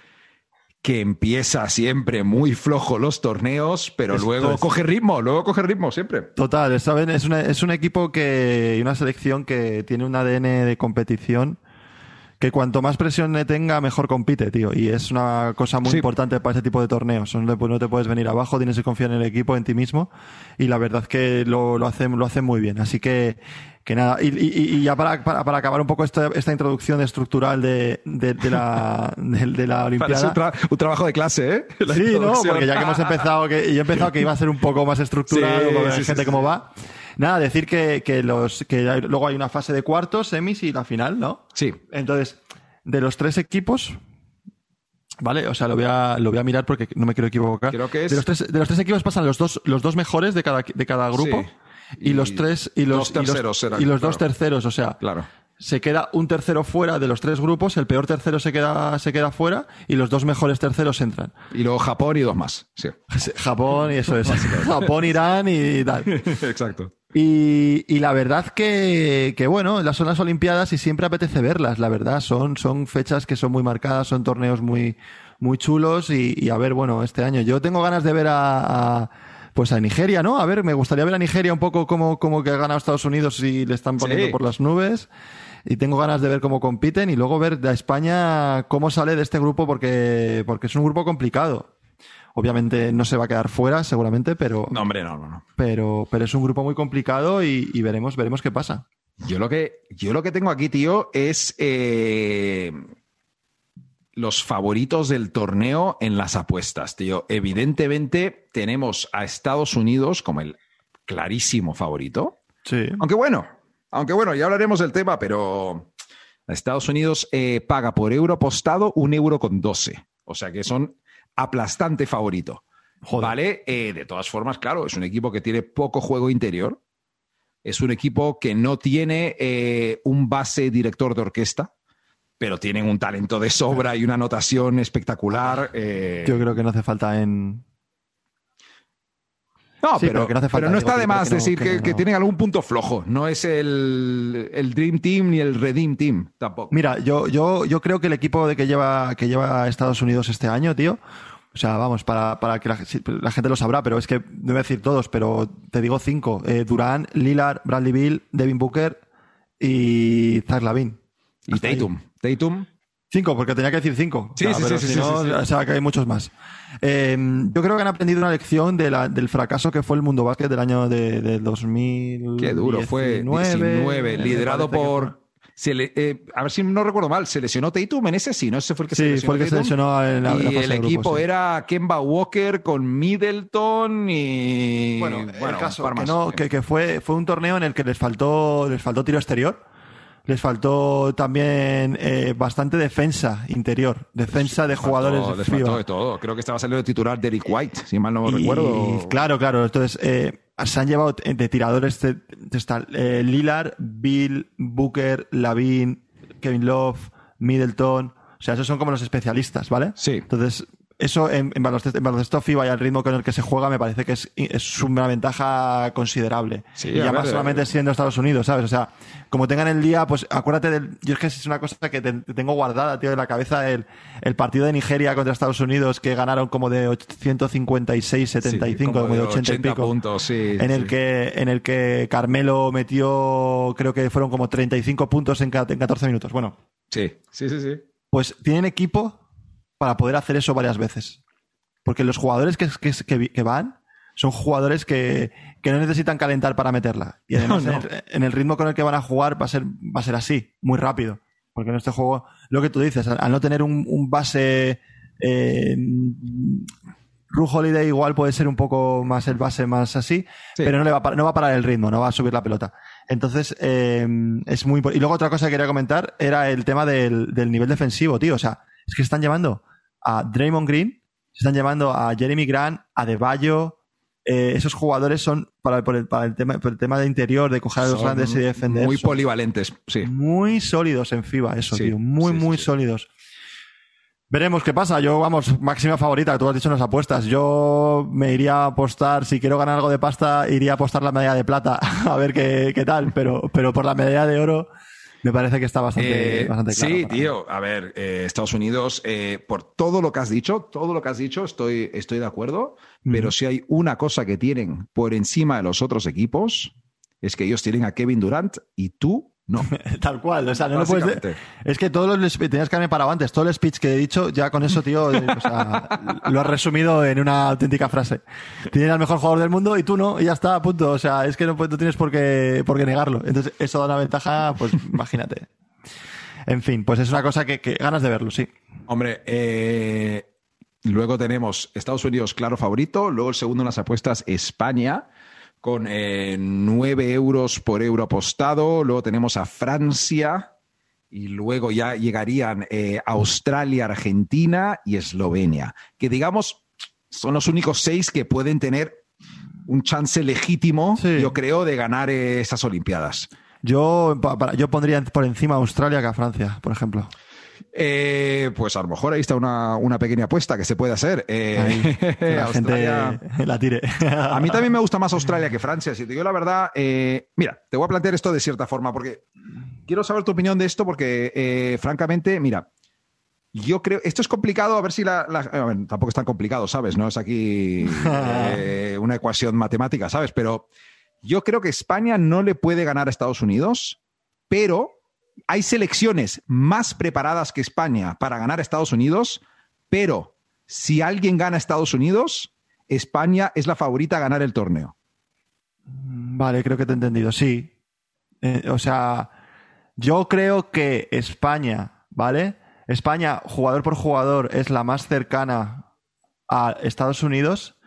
que empieza siempre muy flojo los torneos, pero Esto luego es. coge ritmo, luego coge ritmo siempre. Total, ¿saben? Es, una- es un equipo que, y una selección que tiene un ADN de competición que cuanto más presión le tenga, mejor compite, tío. Y es una cosa muy Sí. importante para ese tipo de torneos. No, no te puedes venir abajo, tienes que confiar en el equipo, en ti mismo. Y la verdad que lo, lo hacen, lo hacen muy bien. Así que, que nada. Y, y- y ya para, para, para acabar un poco esta, esta introducción estructural de, de, de la, de, de la Parece Olimpiada. un, tra- un trabajo de clase, ¿eh? La Sí, no, porque ya que hemos empezado, que yo he empezado que iba a ser un poco más estructurado, Sí, sí, gente sí, cómo va. Nada, decir que, que los que hay- luego hay una fase de cuartos, semis y la final, ¿no? Sí. Entonces, de los tres equipos, ¿vale? O sea, lo voy a, lo voy a mirar porque no me quiero equivocar. Creo que es- de, los tres, de los tres equipos pasan los dos, los dos mejores de cada, de cada grupo. Sí. Y, Y los tres y los, dos y los- terceros y los dos terceros, o sea, Claro. se queda un tercero fuera de los tres grupos, el peor tercero se queda, se queda fuera y los dos mejores terceros entran. Y luego Japón y dos más. Sí. Japón y eso es. Japón, Irán y tal. Exacto. Y, y la verdad que, que bueno, las son las Olimpiadas y siempre apetece verlas, la verdad. Son, son fechas que son muy marcadas, son torneos muy, muy chulos y, y a ver, bueno, este año. Yo tengo ganas de ver a, a, pues a Nigeria, ¿no? A ver, me gustaría ver a Nigeria un poco como, como que ha ganado Estados Unidos y le están poniendo Sí. por las nubes. Y tengo ganas de ver cómo compiten y luego ver a España cómo sale de este grupo porque, porque es un grupo complicado. Obviamente no se va a quedar fuera, seguramente, pero, No, hombre, no, no, no. pero, pero es un grupo muy complicado y, y veremos, veremos qué pasa. Yo lo que, yo lo que tengo aquí, tío, es eh, los favoritos del torneo en las apuestas, tío. Evidentemente tenemos a Estados Unidos como el clarísimo favorito. Sí. Aunque bueno, aunque bueno, ya hablaremos del tema, pero Estados Unidos eh, paga por euro apostado un euro con 12. O sea que son aplastante favorito. Joder. ¿Vale? Eh, de todas formas, claro, es un equipo que tiene poco juego interior. Es un equipo que no tiene eh, un base director de orquesta, pero tienen un talento de sobra y una anotación espectacular. eh. Yo creo que no hace falta en. No, Sí, pero, pero que no hace falta, pero no digo, está de más que no, decir que que, no. tienen algún punto flojo. No es el, el Dream Team ni el Redeem Team tampoco. Mira, yo, yo, yo creo que el equipo de que lleva, que lleva Estados Unidos este año, tío. O sea, vamos, para, para que la, gente lo sabrá, pero es que no voy a decir todos, pero te digo cinco. Eh, Durán, Lillard, Bradley Bill, Devin Booker y Zach Lavin. Y Tatum. Tatum. Cinco, porque tenía que decir cinco. Sí, sí, pero sí, si sí, no, sí, sí. O sea, que hay muchos más. Eh, yo creo que han aprendido una lección de la- del fracaso que fue el mundo básquet del año de, del 2000. Qué duro fue. 19, liderado por. se le- eh, a ver si no recuerdo mal, se lesionó Tatum en ese, sí, ¿no? Ese fue el que se Sí, lesionó. fue el que se lesionó en la, y fase el de equipo sí. era Kemba Walker con Middleton y. Bueno, el un caso que, no, que, que fue, fue un torneo en el que les faltó, les faltó tiro exterior, les faltó también eh, bastante defensa interior, defensa de Les faltó- jugadores les faltó de todo. Creo que estaba saliendo de titular Derek White, si mal no Y- recuerdo. Claro, claro. Entonces, eh, se han llevado de de tiradores de, de eh, Lillard, Bill, Booker, Lavin, Kevin Love, Middleton. O sea, esos son como los especialistas, ¿vale? Sí. Entonces, eso en, en baloncesto, en baloncesto FIBA y al ritmo con el que se juega me parece que es, es una ventaja considerable. Sí, y a ya ver, más solamente eh, siendo Estados Unidos, ¿sabes? O sea, como tengan el día, pues acuérdate del... Yo es que es una cosa que te- te tengo guardada, tío, en la cabeza el, el partido de Nigeria contra Estados Unidos que ganaron como de 156-75, Sí, como, de 80, y pico. puntos, sí. en el que en el que Carmelo metió creo que fueron como 35 puntos en, en 14 minutos. Bueno, Sí, sí, sí, sí. pues tienen equipo para poder hacer eso varias veces. Porque los jugadores que, que, van son jugadores que, que no necesitan calentar para meterla. Y además No, no. En, el, en el ritmo con el que van a jugar va a ser, va a ser así, muy rápido. Porque en este juego, lo que tú dices, al, al no tener un, un base... Eh, Ru Holiday igual puede ser un poco más el base más así, Sí. pero no, le va a, no va a parar el ritmo, no va a subir la pelota. Entonces, eh, es muy... impor- Y luego otra cosa que quería comentar era el tema del, del nivel defensivo, tío. O sea, es que están llevando a Draymond Green, se están llevando a Jeremy Grant, a De Bayo. eh, esos jugadores son para, el, para el tema, por el tema de interior, de coger a los Son grandes y defender. Muy polivalentes, sí. muy sólidos en FIBA, eso, Sí, tío. Muy, sí, muy sí. sólidos. Veremos qué pasa. Yo, vamos, máxima favorita, tú has dicho en las apuestas. Yo me iría a apostar, si quiero ganar algo de pasta, iría a apostar la medalla de plata, a ver qué, qué tal. Pero, pero por la medalla de oro, me parece que está bastante, Eh, bastante claro. sí, mí. tío. A ver, eh, Estados Unidos, eh, por todo lo que has dicho, todo lo que has dicho, estoy, estoy de acuerdo. Pero si hay una cosa que tienen por encima de los otros equipos, es que ellos tienen a Kevin Durant y tú no. Tal cual, o sea, no lo puedes de-. Es que todos los tenías que haberme parado antes, todo el speech que he dicho, ya con eso, tío, eh, o sea, lo has resumido en una auténtica frase. Tienes al mejor jugador del mundo y tú no, y ya está, punto. O sea, es que no, no tienes por qué, por qué negarlo. Entonces, eso da una ventaja, pues imagínate. En fin, pues es una cosa que, que ganas de verlo, sí. Hombre, eh, luego tenemos Estados Unidos, claro favorito. Luego el segundo en las apuestas, España, con eh, 9 euros por euro apostado. Luego tenemos a Francia. Y luego ya llegarían eh, Australia, Argentina y Eslovenia. Que digamos, son los únicos seis que pueden tener un chance legítimo, Sí. yo creo, de ganar eh, esas Olimpiadas. Yo, yo pondría por encima a Australia que a Francia, por ejemplo. Eh, pues a lo mejor ahí está una, una pequeña apuesta que se puede hacer. Eh, la Australia- gente la tire. A mí también me gusta más Australia que Francia. Si te digo la verdad, eh, mira, te voy a plantear esto de cierta forma porque quiero saber tu opinión de esto porque, francamente, mira, Yo creo, esto es complicado, a ver si la, tampoco es tan complicado, ¿sabes? No es aquí una ecuación matemática, ¿sabes? Pero yo creo que España no le puede ganar a Estados Unidos, pero hay selecciones más preparadas que España para ganar a Estados Unidos, pero si alguien gana a Estados Unidos, España es la favorita a ganar el torneo. Vale, creo que te he entendido, sí. Eh, o sea, yo creo que España, ¿vale? España, jugador por jugador, es la más cercana a Estados Unidos,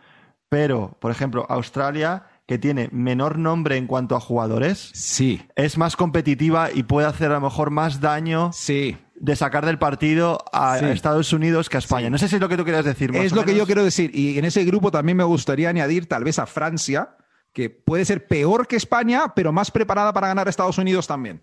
pero, por ejemplo, Australia, que tiene menor nombre en cuanto a jugadores, Sí, es más competitiva y puede hacer a lo mejor más daño sí. de sacar del partido a Sí. Estados Unidos que a España. Sí. No sé si es lo que tú querías decir. más Es o lo que yo quiero decir. Y en ese grupo también me gustaría añadir tal vez a Francia, que puede ser peor que España, pero más preparada para ganar a Estados Unidos también.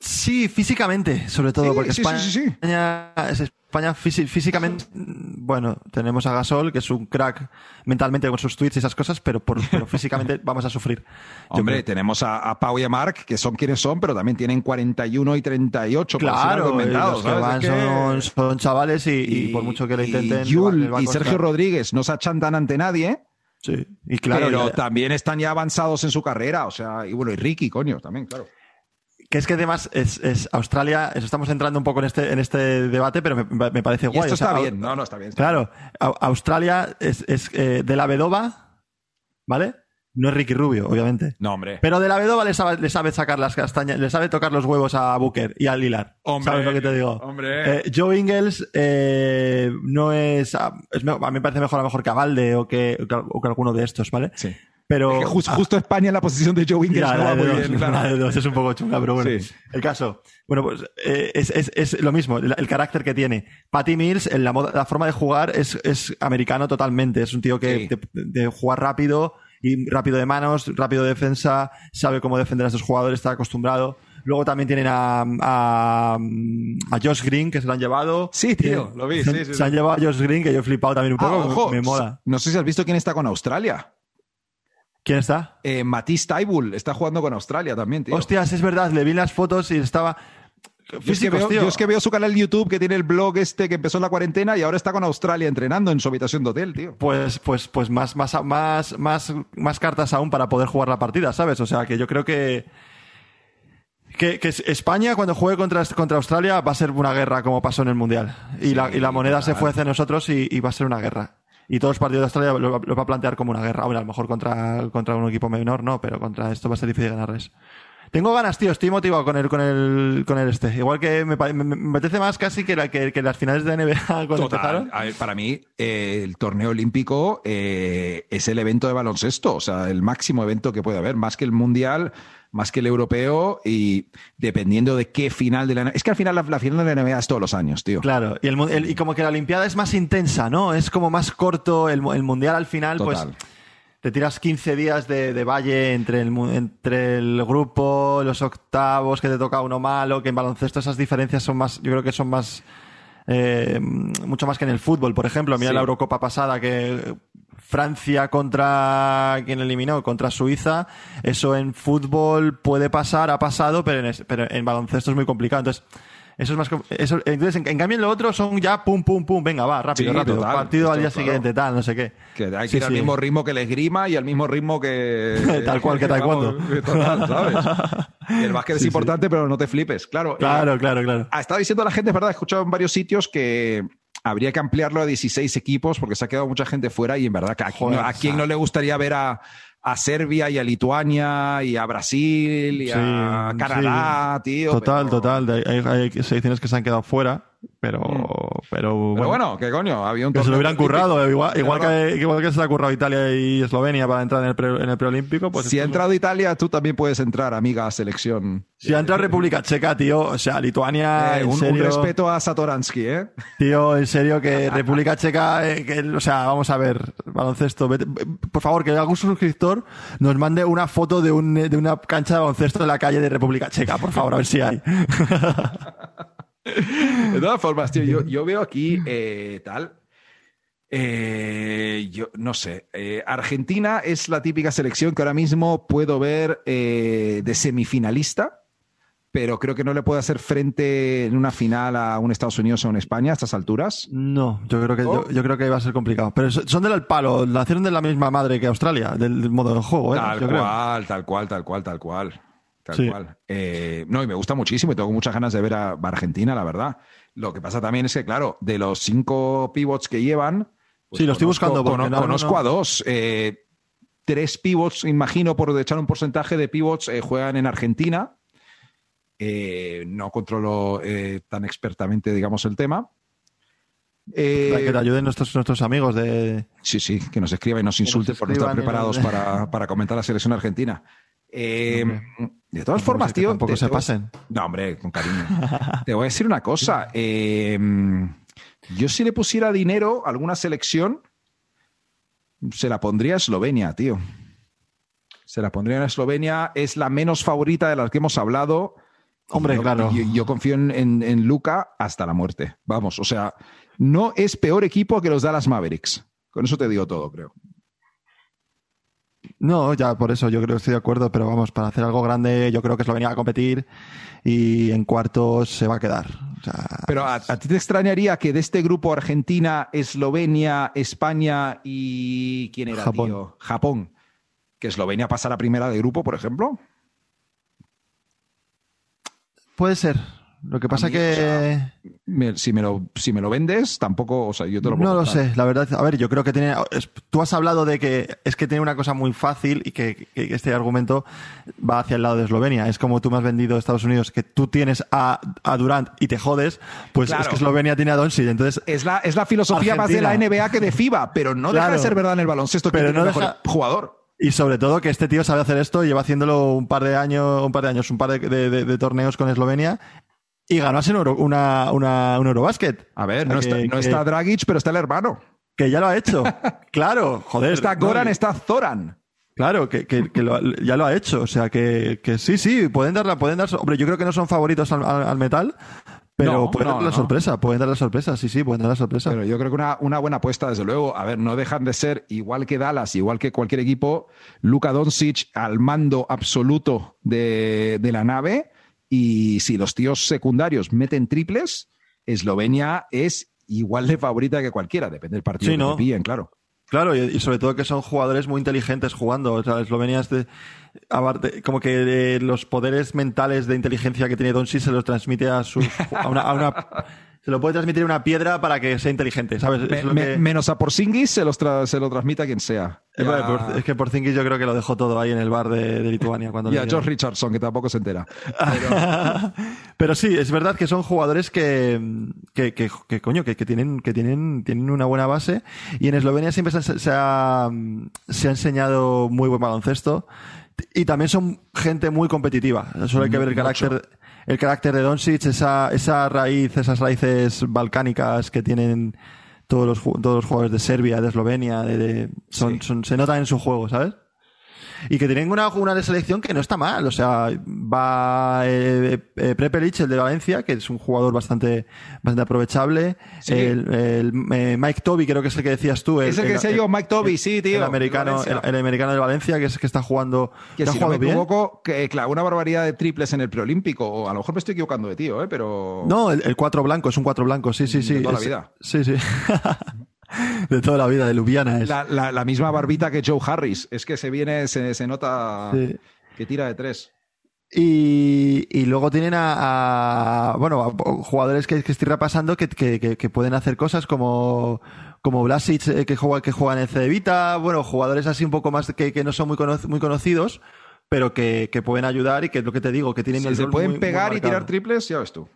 Sí, físicamente, sobre todo, Sí, porque España, sí, sí, sí. es España físicamente, bueno, tenemos a Gasol, que es un crack mentalmente con sus tweets y esas cosas, pero, por, pero físicamente vamos a sufrir. Hombre, tenemos a, a Pau y a Marc, que son quienes son, pero también tienen 41 y 38. por decir algo claro, los que van Es que- son, son chavales y, y por mucho que le y intenten... Yul y. Sergio Rodríguez no se achantan ante nadie, Sí, y claro, pero también están ya avanzados en su carrera. O sea, y bueno, y Ricky, coño, también, claro. Que es que además es, es Australia, eso estamos entrando un poco en este, en este debate, pero me, me parece Y guay. esto o sea, está bien. No, no, está bien. está Claro, Au- Australia es, es, eh, de la Vedova, ¿vale? No es Ricky Rubio, obviamente. No, hombre. Pero de la Vedova le sabe, le sabe sacar las castañas, le sabe tocar los huevos a Booker y a Lilar. Hombre, ¿Sabes lo que te digo? hombre. Eh, Joe Ingles eh, no es, ah, es A mí me parece mejor a lo mejor que a Valde o que, o que alguno de estos, ¿vale? Sí. Pero. Es que jus- ah, justo España en la posición de Joe Ingles no va muy bien. claro. la de dos es un poco chunga, pero bueno. Sí. El caso. Bueno, pues eh, es, es- es lo mismo, el, el carácter que tiene. Patty Mills, en la, moda- la forma de jugar es, es americano totalmente. Es un tío que Sí. de, de jugar rápido y rápido de manos, rápido de defensa, sabe cómo defender a esos jugadores, está acostumbrado. Luego también tienen a, a, a Josh Green, que se lo han llevado. Sí, tío, lo vi, Se, sí, sí, se sí. han llevado a Josh Green, que yo he flipado también un Ah, poco. ojo, me mola. No sé si has visto quién está con Australia. ¿Quién está? Eh, Matisse Taibul está jugando con Australia también, tío. Hostias, es verdad, le vi las fotos y estaba. Yo es, que Físicos, veo, tío. yo es que veo su canal de YouTube que tiene el blog este que empezó en la cuarentena y ahora está con Australia entrenando en su habitación de hotel, tío. Pues, pues, pues más, más, más, más, más cartas aún para poder jugar la partida, ¿sabes? O sea que yo creo que. Que, que España cuando juegue contra, contra Australia va a ser una guerra como pasó en el Mundial. Y, la, y la moneda se fue hacia nosotros y, y va a ser una guerra. Y todos los partidos de Australia lo, lo va a plantear como una guerra. Bueno, a lo mejor contra, contra un equipo menor no, pero contra esto va a ser difícil ganarles. Tengo ganas, tío, estoy motivado con el, con el, con el este. Igual que me, me, me apetece más casi que, la, que, que las finales de NBA cuando empezaron. A ver, para mí, eh, el torneo olímpico eh, es el evento de baloncesto, o sea, el máximo evento que puede haber, más que el mundial, más que el europeo, y dependiendo de qué final de la Es que al final la, la final de la NBA es todos los años, tío. Claro, y, el, el- y como que la Olimpiada es más intensa, ¿no? Es como más corto, el, el Mundial al final, Total. pues te tiras 15 días de, de valle entre el, entre el grupo, los octavos, que te toca uno malo, que en baloncesto esas diferencias son más, yo creo que son más, eh, mucho más que en el fútbol, por ejemplo. Mira Sí. la Eurocopa pasada que Francia contra quien eliminó, contra Suiza, eso en fútbol puede pasar, ha pasado, pero en, pero en baloncesto es muy complicado. Entonces, eso es más. Eso, entonces, en, en cambio, en lo otro son ya pum, pum, pum, venga, va, rápido, Sí, rápido. total. partido al día siguiente, tal, no sé qué. Que hay que Sí, ir al sí. mismo ritmo que el esgrima y al mismo ritmo que. Tal cual que taekwondo. Vamos, total, el básquet es importante, pero no te flipes. Claro. eh, Claro, claro, claro. Ha estado diciendo la gente, es verdad, he escuchado en varios sitios que habría que ampliarlo a 16 equipos porque se ha quedado mucha gente fuera y en verdad, que ¿a, quién, Joder, no- a quién no le gustaría ver a, a Serbia y a Lituania y a Brasil y a Sí, Canadá, tío? Total, pero- total. Hay, hay selecciones que se han quedado fuera, pero, pero, Pero bueno, bueno, ¿qué coño? Había un que se lo hubieran currado. eh, Igual, igual, que, igual que se ha currado Italia y Eslovenia para entrar en el, pre- en el preolímpico, pues si ha entrado Italia, tú también puedes entrar, amiga selección. Si ha entrado República Checa, tío, o sea, Lituania, Eh, en un, un serio, respeto a Satoransky, ¿eh? tío, en serio, que República Checa, eh, que, o sea, vamos a ver, baloncesto, vete- por favor, que algún suscriptor nos mande una foto de, un, de una cancha de baloncesto en la calle de República Checa, por favor, a ver si hay. De todas formas, tío, yo, yo veo aquí eh, tal. eh, yo no sé. eh, Argentina es la típica selección que ahora mismo puedo ver de semifinalista pero creo que no le puede hacer frente en una final a un Estados Unidos o un España a estas alturas. No, yo creo que yo, yo creo que va a ser complicado. Pero so- son del palo, nacieron de la misma madre que Australia, del, modo de juego, ¿eh? Tal Yo creo. cual, tal cual, tal cual, tal cual. Tal Sí. cual. Eh, no, y me gusta muchísimo y tengo muchas ganas de ver a, Argentina, la verdad. Lo que pasa también es que, claro, de los cinco pivots que llevan. pues Sí, lo estoy buscando porque no- conozco no. a dos. Eh, tres pivots, imagino, por echar un porcentaje de pivots, eh, juegan en Argentina. No controlo tan expertamente, digamos, el tema. Eh, Para que te ayuden nuestros, nuestros amigos de. Sí, sí, que nos escriban y nos insulten por no estar preparados para, para comentar la selección argentina. Eh, de todas formas, tío. tampoco se a- pasen. No, hombre, con cariño. te voy a decir una cosa. eh, yo si le pusiera dinero a alguna selección, se la pondría a Eslovenia, tío. Se la pondría a Eslovenia. Es la menos favorita de las que hemos hablado. Hombre, Yo- claro. Yo, yo confío en, en- en Luca hasta la muerte. Vamos, o sea, no es peor equipo que los Dallas Mavericks. Con eso te digo todo, creo. No, ya por eso yo creo que estoy de acuerdo, pero vamos, para hacer algo grande, yo creo que Eslovenia va a competir y en cuartos se va a quedar. O sea, Pero a, a ti te extrañaría que de este grupo Argentina, Eslovenia, España y ¿quién era, Japón. tío? Japón. Que Eslovenia pasara primera de grupo, por ejemplo. puede ser. Lo que pasa mí, que. o sea, Me- si, me lo, si me lo vendes, tampoco, o sea, yo te lo puedo No lo sé, la verdad. A ver, yo creo que tiene. es- tú has hablado de que es que tiene una cosa muy fácil y que, que este argumento va hacia el lado de Eslovenia. Es como tú me has vendido Estados Unidos, que tú tienes a, a Durant y te jodes, pues Claro. es que Eslovenia tiene a Doncic. Entonces, Es la, es la filosofía más de la. NBA que de FIBA, pero no deja de ser verdad en el baloncesto que Pero no el mejor deja- jugador. y sobre todo que este tío sabe hacer esto, lleva haciéndolo un par de años, un par de años, un par de, de- de- de torneos con Eslovenia y ganó un, Euro- una, una, un Eurobasket. A ver, O sea, no, que- está, no que- está Dragic, pero está el hermano. Que ya lo ha hecho. claro, joder. Está Goran, está Zoran. Claro, que, que- que lo- ya lo ha hecho. O sea, que, que sí, sí, pueden darla, pueden dar. Hombre, yo creo que no son favoritos al, al- al metal, pero No, pueden no, dar la no. sorpresa, pueden dar la sorpresa, sí, sí, pueden dar la sorpresa. Pero yo creo que una, una buena apuesta, desde luego. A ver, no dejan de ser igual que Dallas, igual que cualquier equipo, Luka Doncic al mando absoluto de, de la nave. Y si los tíos secundarios meten triples, Eslovenia es igual de favorita que cualquiera, depende del partido Sí, que ¿no? pillen, claro. Claro, y, y sobre todo que son jugadores muy inteligentes jugando. O sea, Eslovenia es de- como que eh, los poderes mentales de inteligencia que tiene Doncic se los transmite a sus a una, a una- se lo puede transmitir a una piedra para que sea inteligente, ¿sabes? Es Me- lo me- que- Menos a Porzingis se, los tra- se lo transmite a quien sea. Ya- por- es que Porzingis yo creo que lo dejó todo ahí en el bar de, de Lituania cuando y a. George Richardson, que tampoco se entera. Pero sí, es verdad que son jugadores que, que, que, que, coño, que, que tienen, que tienen, tienen una buena base. Y en Eslovenia siempre se, se ha, se ha enseñado muy buen baloncesto. Y también son gente muy competitiva. Solo hay que ver el Mucho. carácter, el carácter de Doncic, esa, esa raíz, esas raíces balcánicas que tienen todos los, todos los jugadores de Serbia, de Eslovenia, de, de- son, Sí. son, se notan en su juego, ¿sabes? Y que tienen una, una de selección que no está mal. O sea, va eh, eh, Prepelic, el de Valencia, que es un jugador bastante, bastante aprovechable. Sí. El, el, eh, Mike Toby, creo que es el que decías tú. es el que decía yo, Mike Toby, sí, tío. El americano, el, Valencia. el americano de Valencia, que es que está jugando. Que ha si no me bien. equivoco, que clavó una barbaridad de triples en el preolímpico. O a lo mejor me estoy equivocando de tío, ¿eh? pero. No, el, el cuatro blanco, es un cuatro blanco, sí, sí, De sí. toda la vida. Sí, sí. de toda la vida, de Ljubljana es. La, la- la misma barbita que Joe Harris. Es que se viene, se, se nota Sí. que tira de tres. Y, y luego tienen a, a, bueno, a jugadores que, que estoy repasando que, que, que- pueden hacer cosas como, como Blasic, eh, que juega, que juega en el Cedevita, bueno, jugadores así un poco más que, que no son muy, cono- muy conocidos, pero que, que pueden ayudar y que es lo que te digo, que tienen Si el se pueden muy- muy pegar y tirar triples, ya ves tú.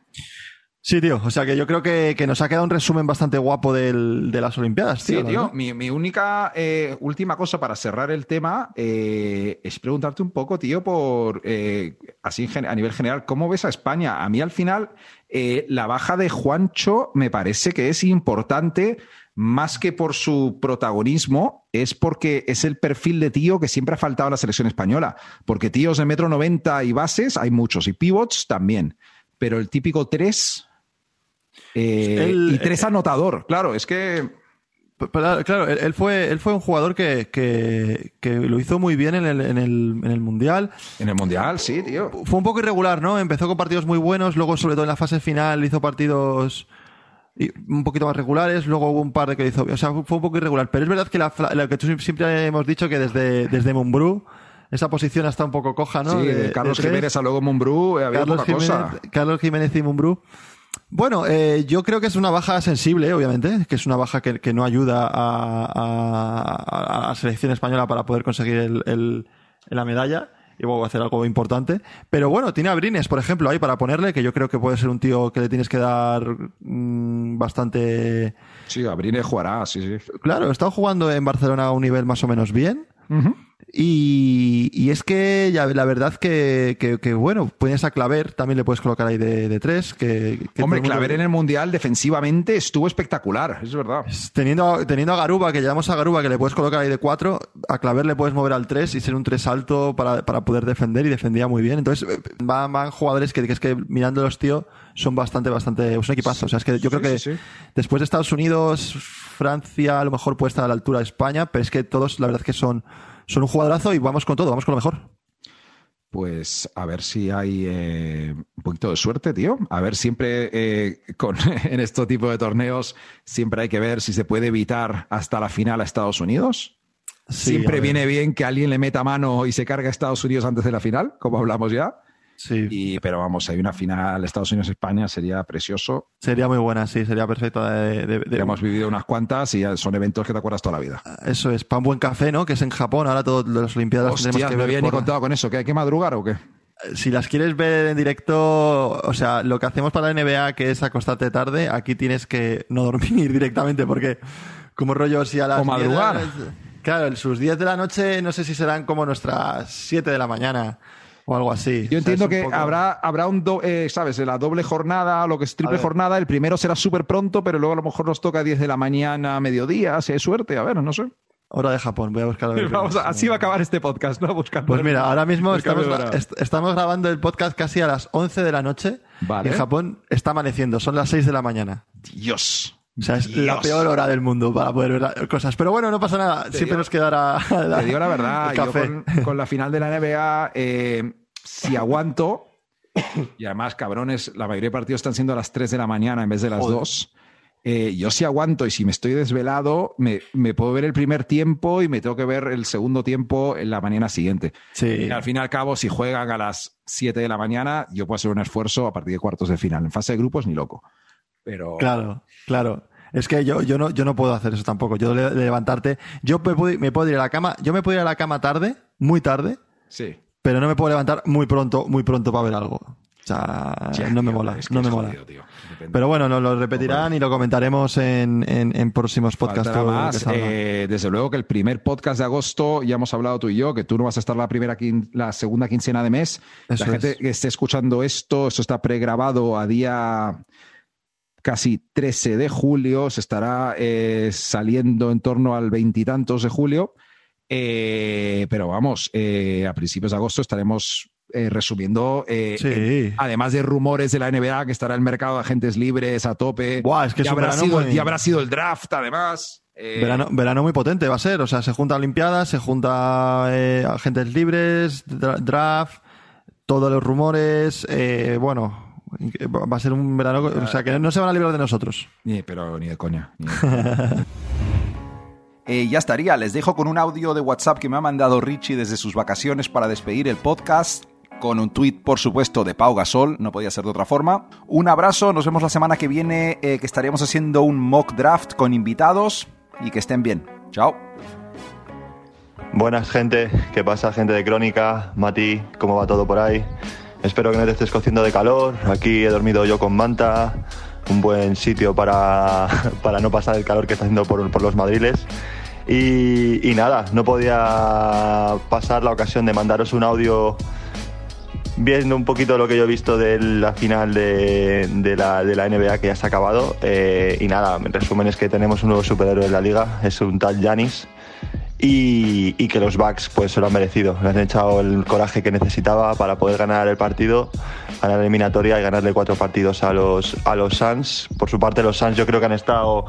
Sí, tío, o sea que yo creo que, que nos ha quedado un resumen bastante guapo del, de las Olimpiadas, Sí, tío. tío. ¿no? Mi, mi única eh, última cosa para cerrar el tema eh, es preguntarte un poco, tío, por eh, así a nivel general, ¿cómo ves a España? A mí al final la baja de Juancho me parece que es importante más que por su protagonismo, es porque es el perfil de tío que siempre ha faltado en la selección española. Porque tíos de metro noventa y bases hay muchos, y pivots también. Pero el típico tres eh, y tres anotador, claro, es que Claro, él fue, él fue un jugador que, que, que lo hizo muy bien en el, en, el, en el Mundial. En el Mundial, sí, tío. Fue un poco irregular, ¿no? Empezó con partidos muy buenos, luego sobre todo en la fase final hizo partidos un poquito más regulares, luego hubo un par de que hizo, o sea, fue un poco irregular, pero es verdad que la, lo que tú siempre hemos dicho que desde, desde Mumbrú esa posición está un poco coja, ¿no? Sí, de, Carlos Jiménez a luego Mumbrú, eh, había Carlos Jiménez, cosa. Carlos Jiménez y Mumbrú. Bueno, eh, yo creo que es una baja sensible, obviamente, que es una baja que, que no ayuda a, a, a, la selección española para poder conseguir el, el, la medalla y luego hacer algo importante. Pero bueno, tiene a Brines, por ejemplo, ahí para ponerle, que yo creo que puede ser un tío que le tienes que dar mmm, bastante. Sí, a Brines jugará, sí, sí. Claro, he estado jugando en Barcelona a un nivel más o menos bien. Uh -huh. Y, y, es que ya, la verdad que, que, que, bueno, pones a Claver, también le puedes colocar ahí de, de tres. Que, que Hombre, Claver en el Mundial defensivamente estuvo espectacular, es verdad. Teniendo, teniendo a Garuba, que llamamos a Garuba, que le puedes colocar ahí de cuatro, a Claver le puedes mover al tres y ser un tres alto para, para poder defender y defendía muy bien. Entonces van, van jugadores que, que es que mirándolos, tío, son bastante, bastante, es un equipazo. O sea, es que yo creo que sí, sí. después de Estados Unidos, Francia a lo mejor puede estar a la altura de España, pero es que todos la verdad que son son un jugadorazo y vamos con todo, vamos con lo mejor. Pues a ver si hay eh, un poquito de suerte, tío. A ver, siempre eh, con, en este tipo de torneos, siempre hay que ver si se puede evitar hasta la final a Estados Unidos. Sí, siempre viene bien que alguien le meta mano y se cargue a Estados Unidos antes de la final, como hablamos ya. Sí. Y, pero vamos, hay una final Estados Unidos-España, sería precioso. Sería muy buena, sí, sería perfecta. De, de, de... Hemos vivido unas cuantas y son eventos que te acuerdas toda la vida. Eso es, pan buen café, ¿no? Que es en Japón, ahora todas las Olimpiadas Hostia, tenemos que me había ni contado con eso, ¿que hay que madrugar o qué? Si las quieres ver en directo, o sea, lo que hacemos para la NBA, que es acostarte tarde, aquí tienes que no dormir directamente, porque como rollo si a las O madrugar. 10 de la- Claro, sus 10 de la noche no sé si serán como nuestras 7 de la mañana o algo así. Yo entiendo que poco- habrá, habrá un, do- eh, ¿sabes? La doble jornada, lo que es triple jornada. El primero será súper pronto, pero luego a lo mejor nos toca 10 de la mañana, mediodía, si hay suerte. A ver, no sé. Hora de Japón, voy a buscar. Vamos a- así va a acabar este podcast, ¿no? Buscando. Pues mira, ahora mismo estamos, est- estamos grabando el podcast casi a las 11 de la noche. Vale. Y en Japón está amaneciendo, son las 6 de la mañana. Dios. O sea, es Dios. la peor hora del mundo para poder ver la- cosas. Pero bueno, no pasa nada. Siempre digo- nos quedará Te digo la verdad, yo café. con, con la final de la NBA, eh, si aguanto, y además, cabrones, la mayoría de partidos están siendo a las 3 de la mañana en vez de las Joder. 2. eh, yo si aguanto y si me estoy desvelado, me, me puedo ver el primer tiempo y me tengo que ver el segundo tiempo en la mañana siguiente. Sí. Y al fin y al cabo, si juegan a las 7 de la mañana, yo puedo hacer un esfuerzo a partir de cuartos de final. En fase de grupos, ni loco. Pero Claro, claro. Es que yo, yo, no, yo no puedo hacer eso tampoco. Yo de, de levantarte. Yo me puedo, me puedo ir a la cama. Yo me puedo ir a la cama tarde, muy tarde, sí. Pero no me puedo levantar muy pronto, muy pronto para ver algo. O sea, no me tío, mola. es que no me mola. jodido. Pero bueno, nos lo repetirán y lo comentaremos en, en, en próximos podcasts. Más. Eh, desde luego que el primer podcast de agosto, ya hemos hablado tú y yo, que tú no vas a estar la primera la segunda quincena de mes. Eso la gente es. que esté escuchando esto, esto está pregrabado a día casi 13 de julio, se estará eh, saliendo en torno al veintitantos de julio. Eh, pero vamos, eh, a principios de agosto estaremos eh, resumiendo, eh, Sí. además de rumores de la NBA, que estará el mercado de agentes libres a tope. Buah, es que ya, habrá sido, muy- ya habrá sido el draft, además. Verano, verano muy potente va a ser. O sea, se junta Olimpiadas, se junta agentes libres, dra- draft, todos los rumores. bueno, va a ser un verano. O sea, que no se van a librar de nosotros. ni- pero ni de coña. ni de- Eh, ya estaría, les dejo con un audio de WhatsApp que me ha mandado Richie desde sus vacaciones para despedir el podcast, con un tuit, por supuesto, de Pau Gasol, no podía ser de otra forma. Un abrazo, nos vemos la semana que viene, eh, que estaremos haciendo un mock draft con invitados y que estén bien. Chao. Buenas gente, ¿qué pasa gente de Crónica? Mati, ¿cómo va todo por ahí? Espero que no te estés cociendo de calor. Aquí he dormido yo con manta, un buen sitio para, para no pasar el calor que está haciendo por, por los madriles. Y, nada, no podía pasar la ocasión de mandaros un audio viendo un poquito lo que yo he visto de la final de, la, de la NBA que ya se ha acabado. Eh, y nada, en resumen es que tenemos un nuevo superhéroe en la liga, es un tal Yanis y, y que los Bucks pues se lo han merecido. Le han echado el coraje que necesitaba para poder ganar el partido, ganar la eliminatoria y ganarle cuatro partidos a los, a los Suns. Por su parte, los Suns yo creo que han estado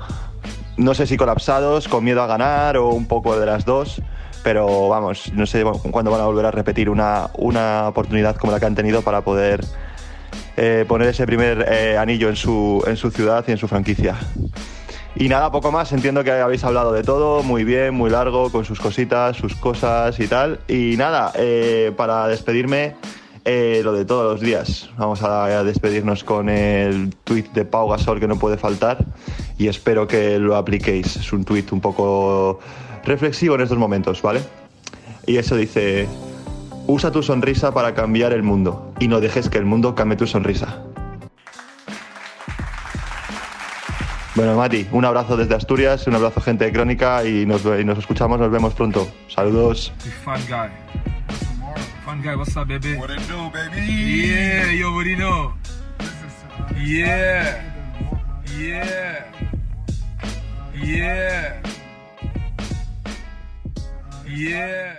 no sé si colapsados, con miedo a ganar o un poco de las dos, pero vamos, no sé cuándo van a volver a repetir una, una oportunidad como la que han tenido para poder eh, poner ese primer eh, anillo en su, en su ciudad y en su franquicia. Y nada, poco más. Entiendo que habéis hablado de todo, muy bien, muy largo, con sus cositas, sus cosas y tal. Y nada, eh, para despedirme, eh, lo de todos los días. Vamos a despedirnos con el tweet de Pau Gasol que no puede faltar y espero que lo apliquéis. Es un tweet un poco reflexivo en estos momentos, ¿vale? Y eso dice, usa tu sonrisa para cambiar el mundo y no dejes que el mundo cambie tu sonrisa. Bueno, Mati, un abrazo desde Asturias, un abrazo gente de Crónica y nos, y nos escuchamos, nos vemos pronto. Saludos. Fun guy. What's up, baby? What it do, baby? Yeah, you already know. Yeah. Yeah. Yeah. Yeah.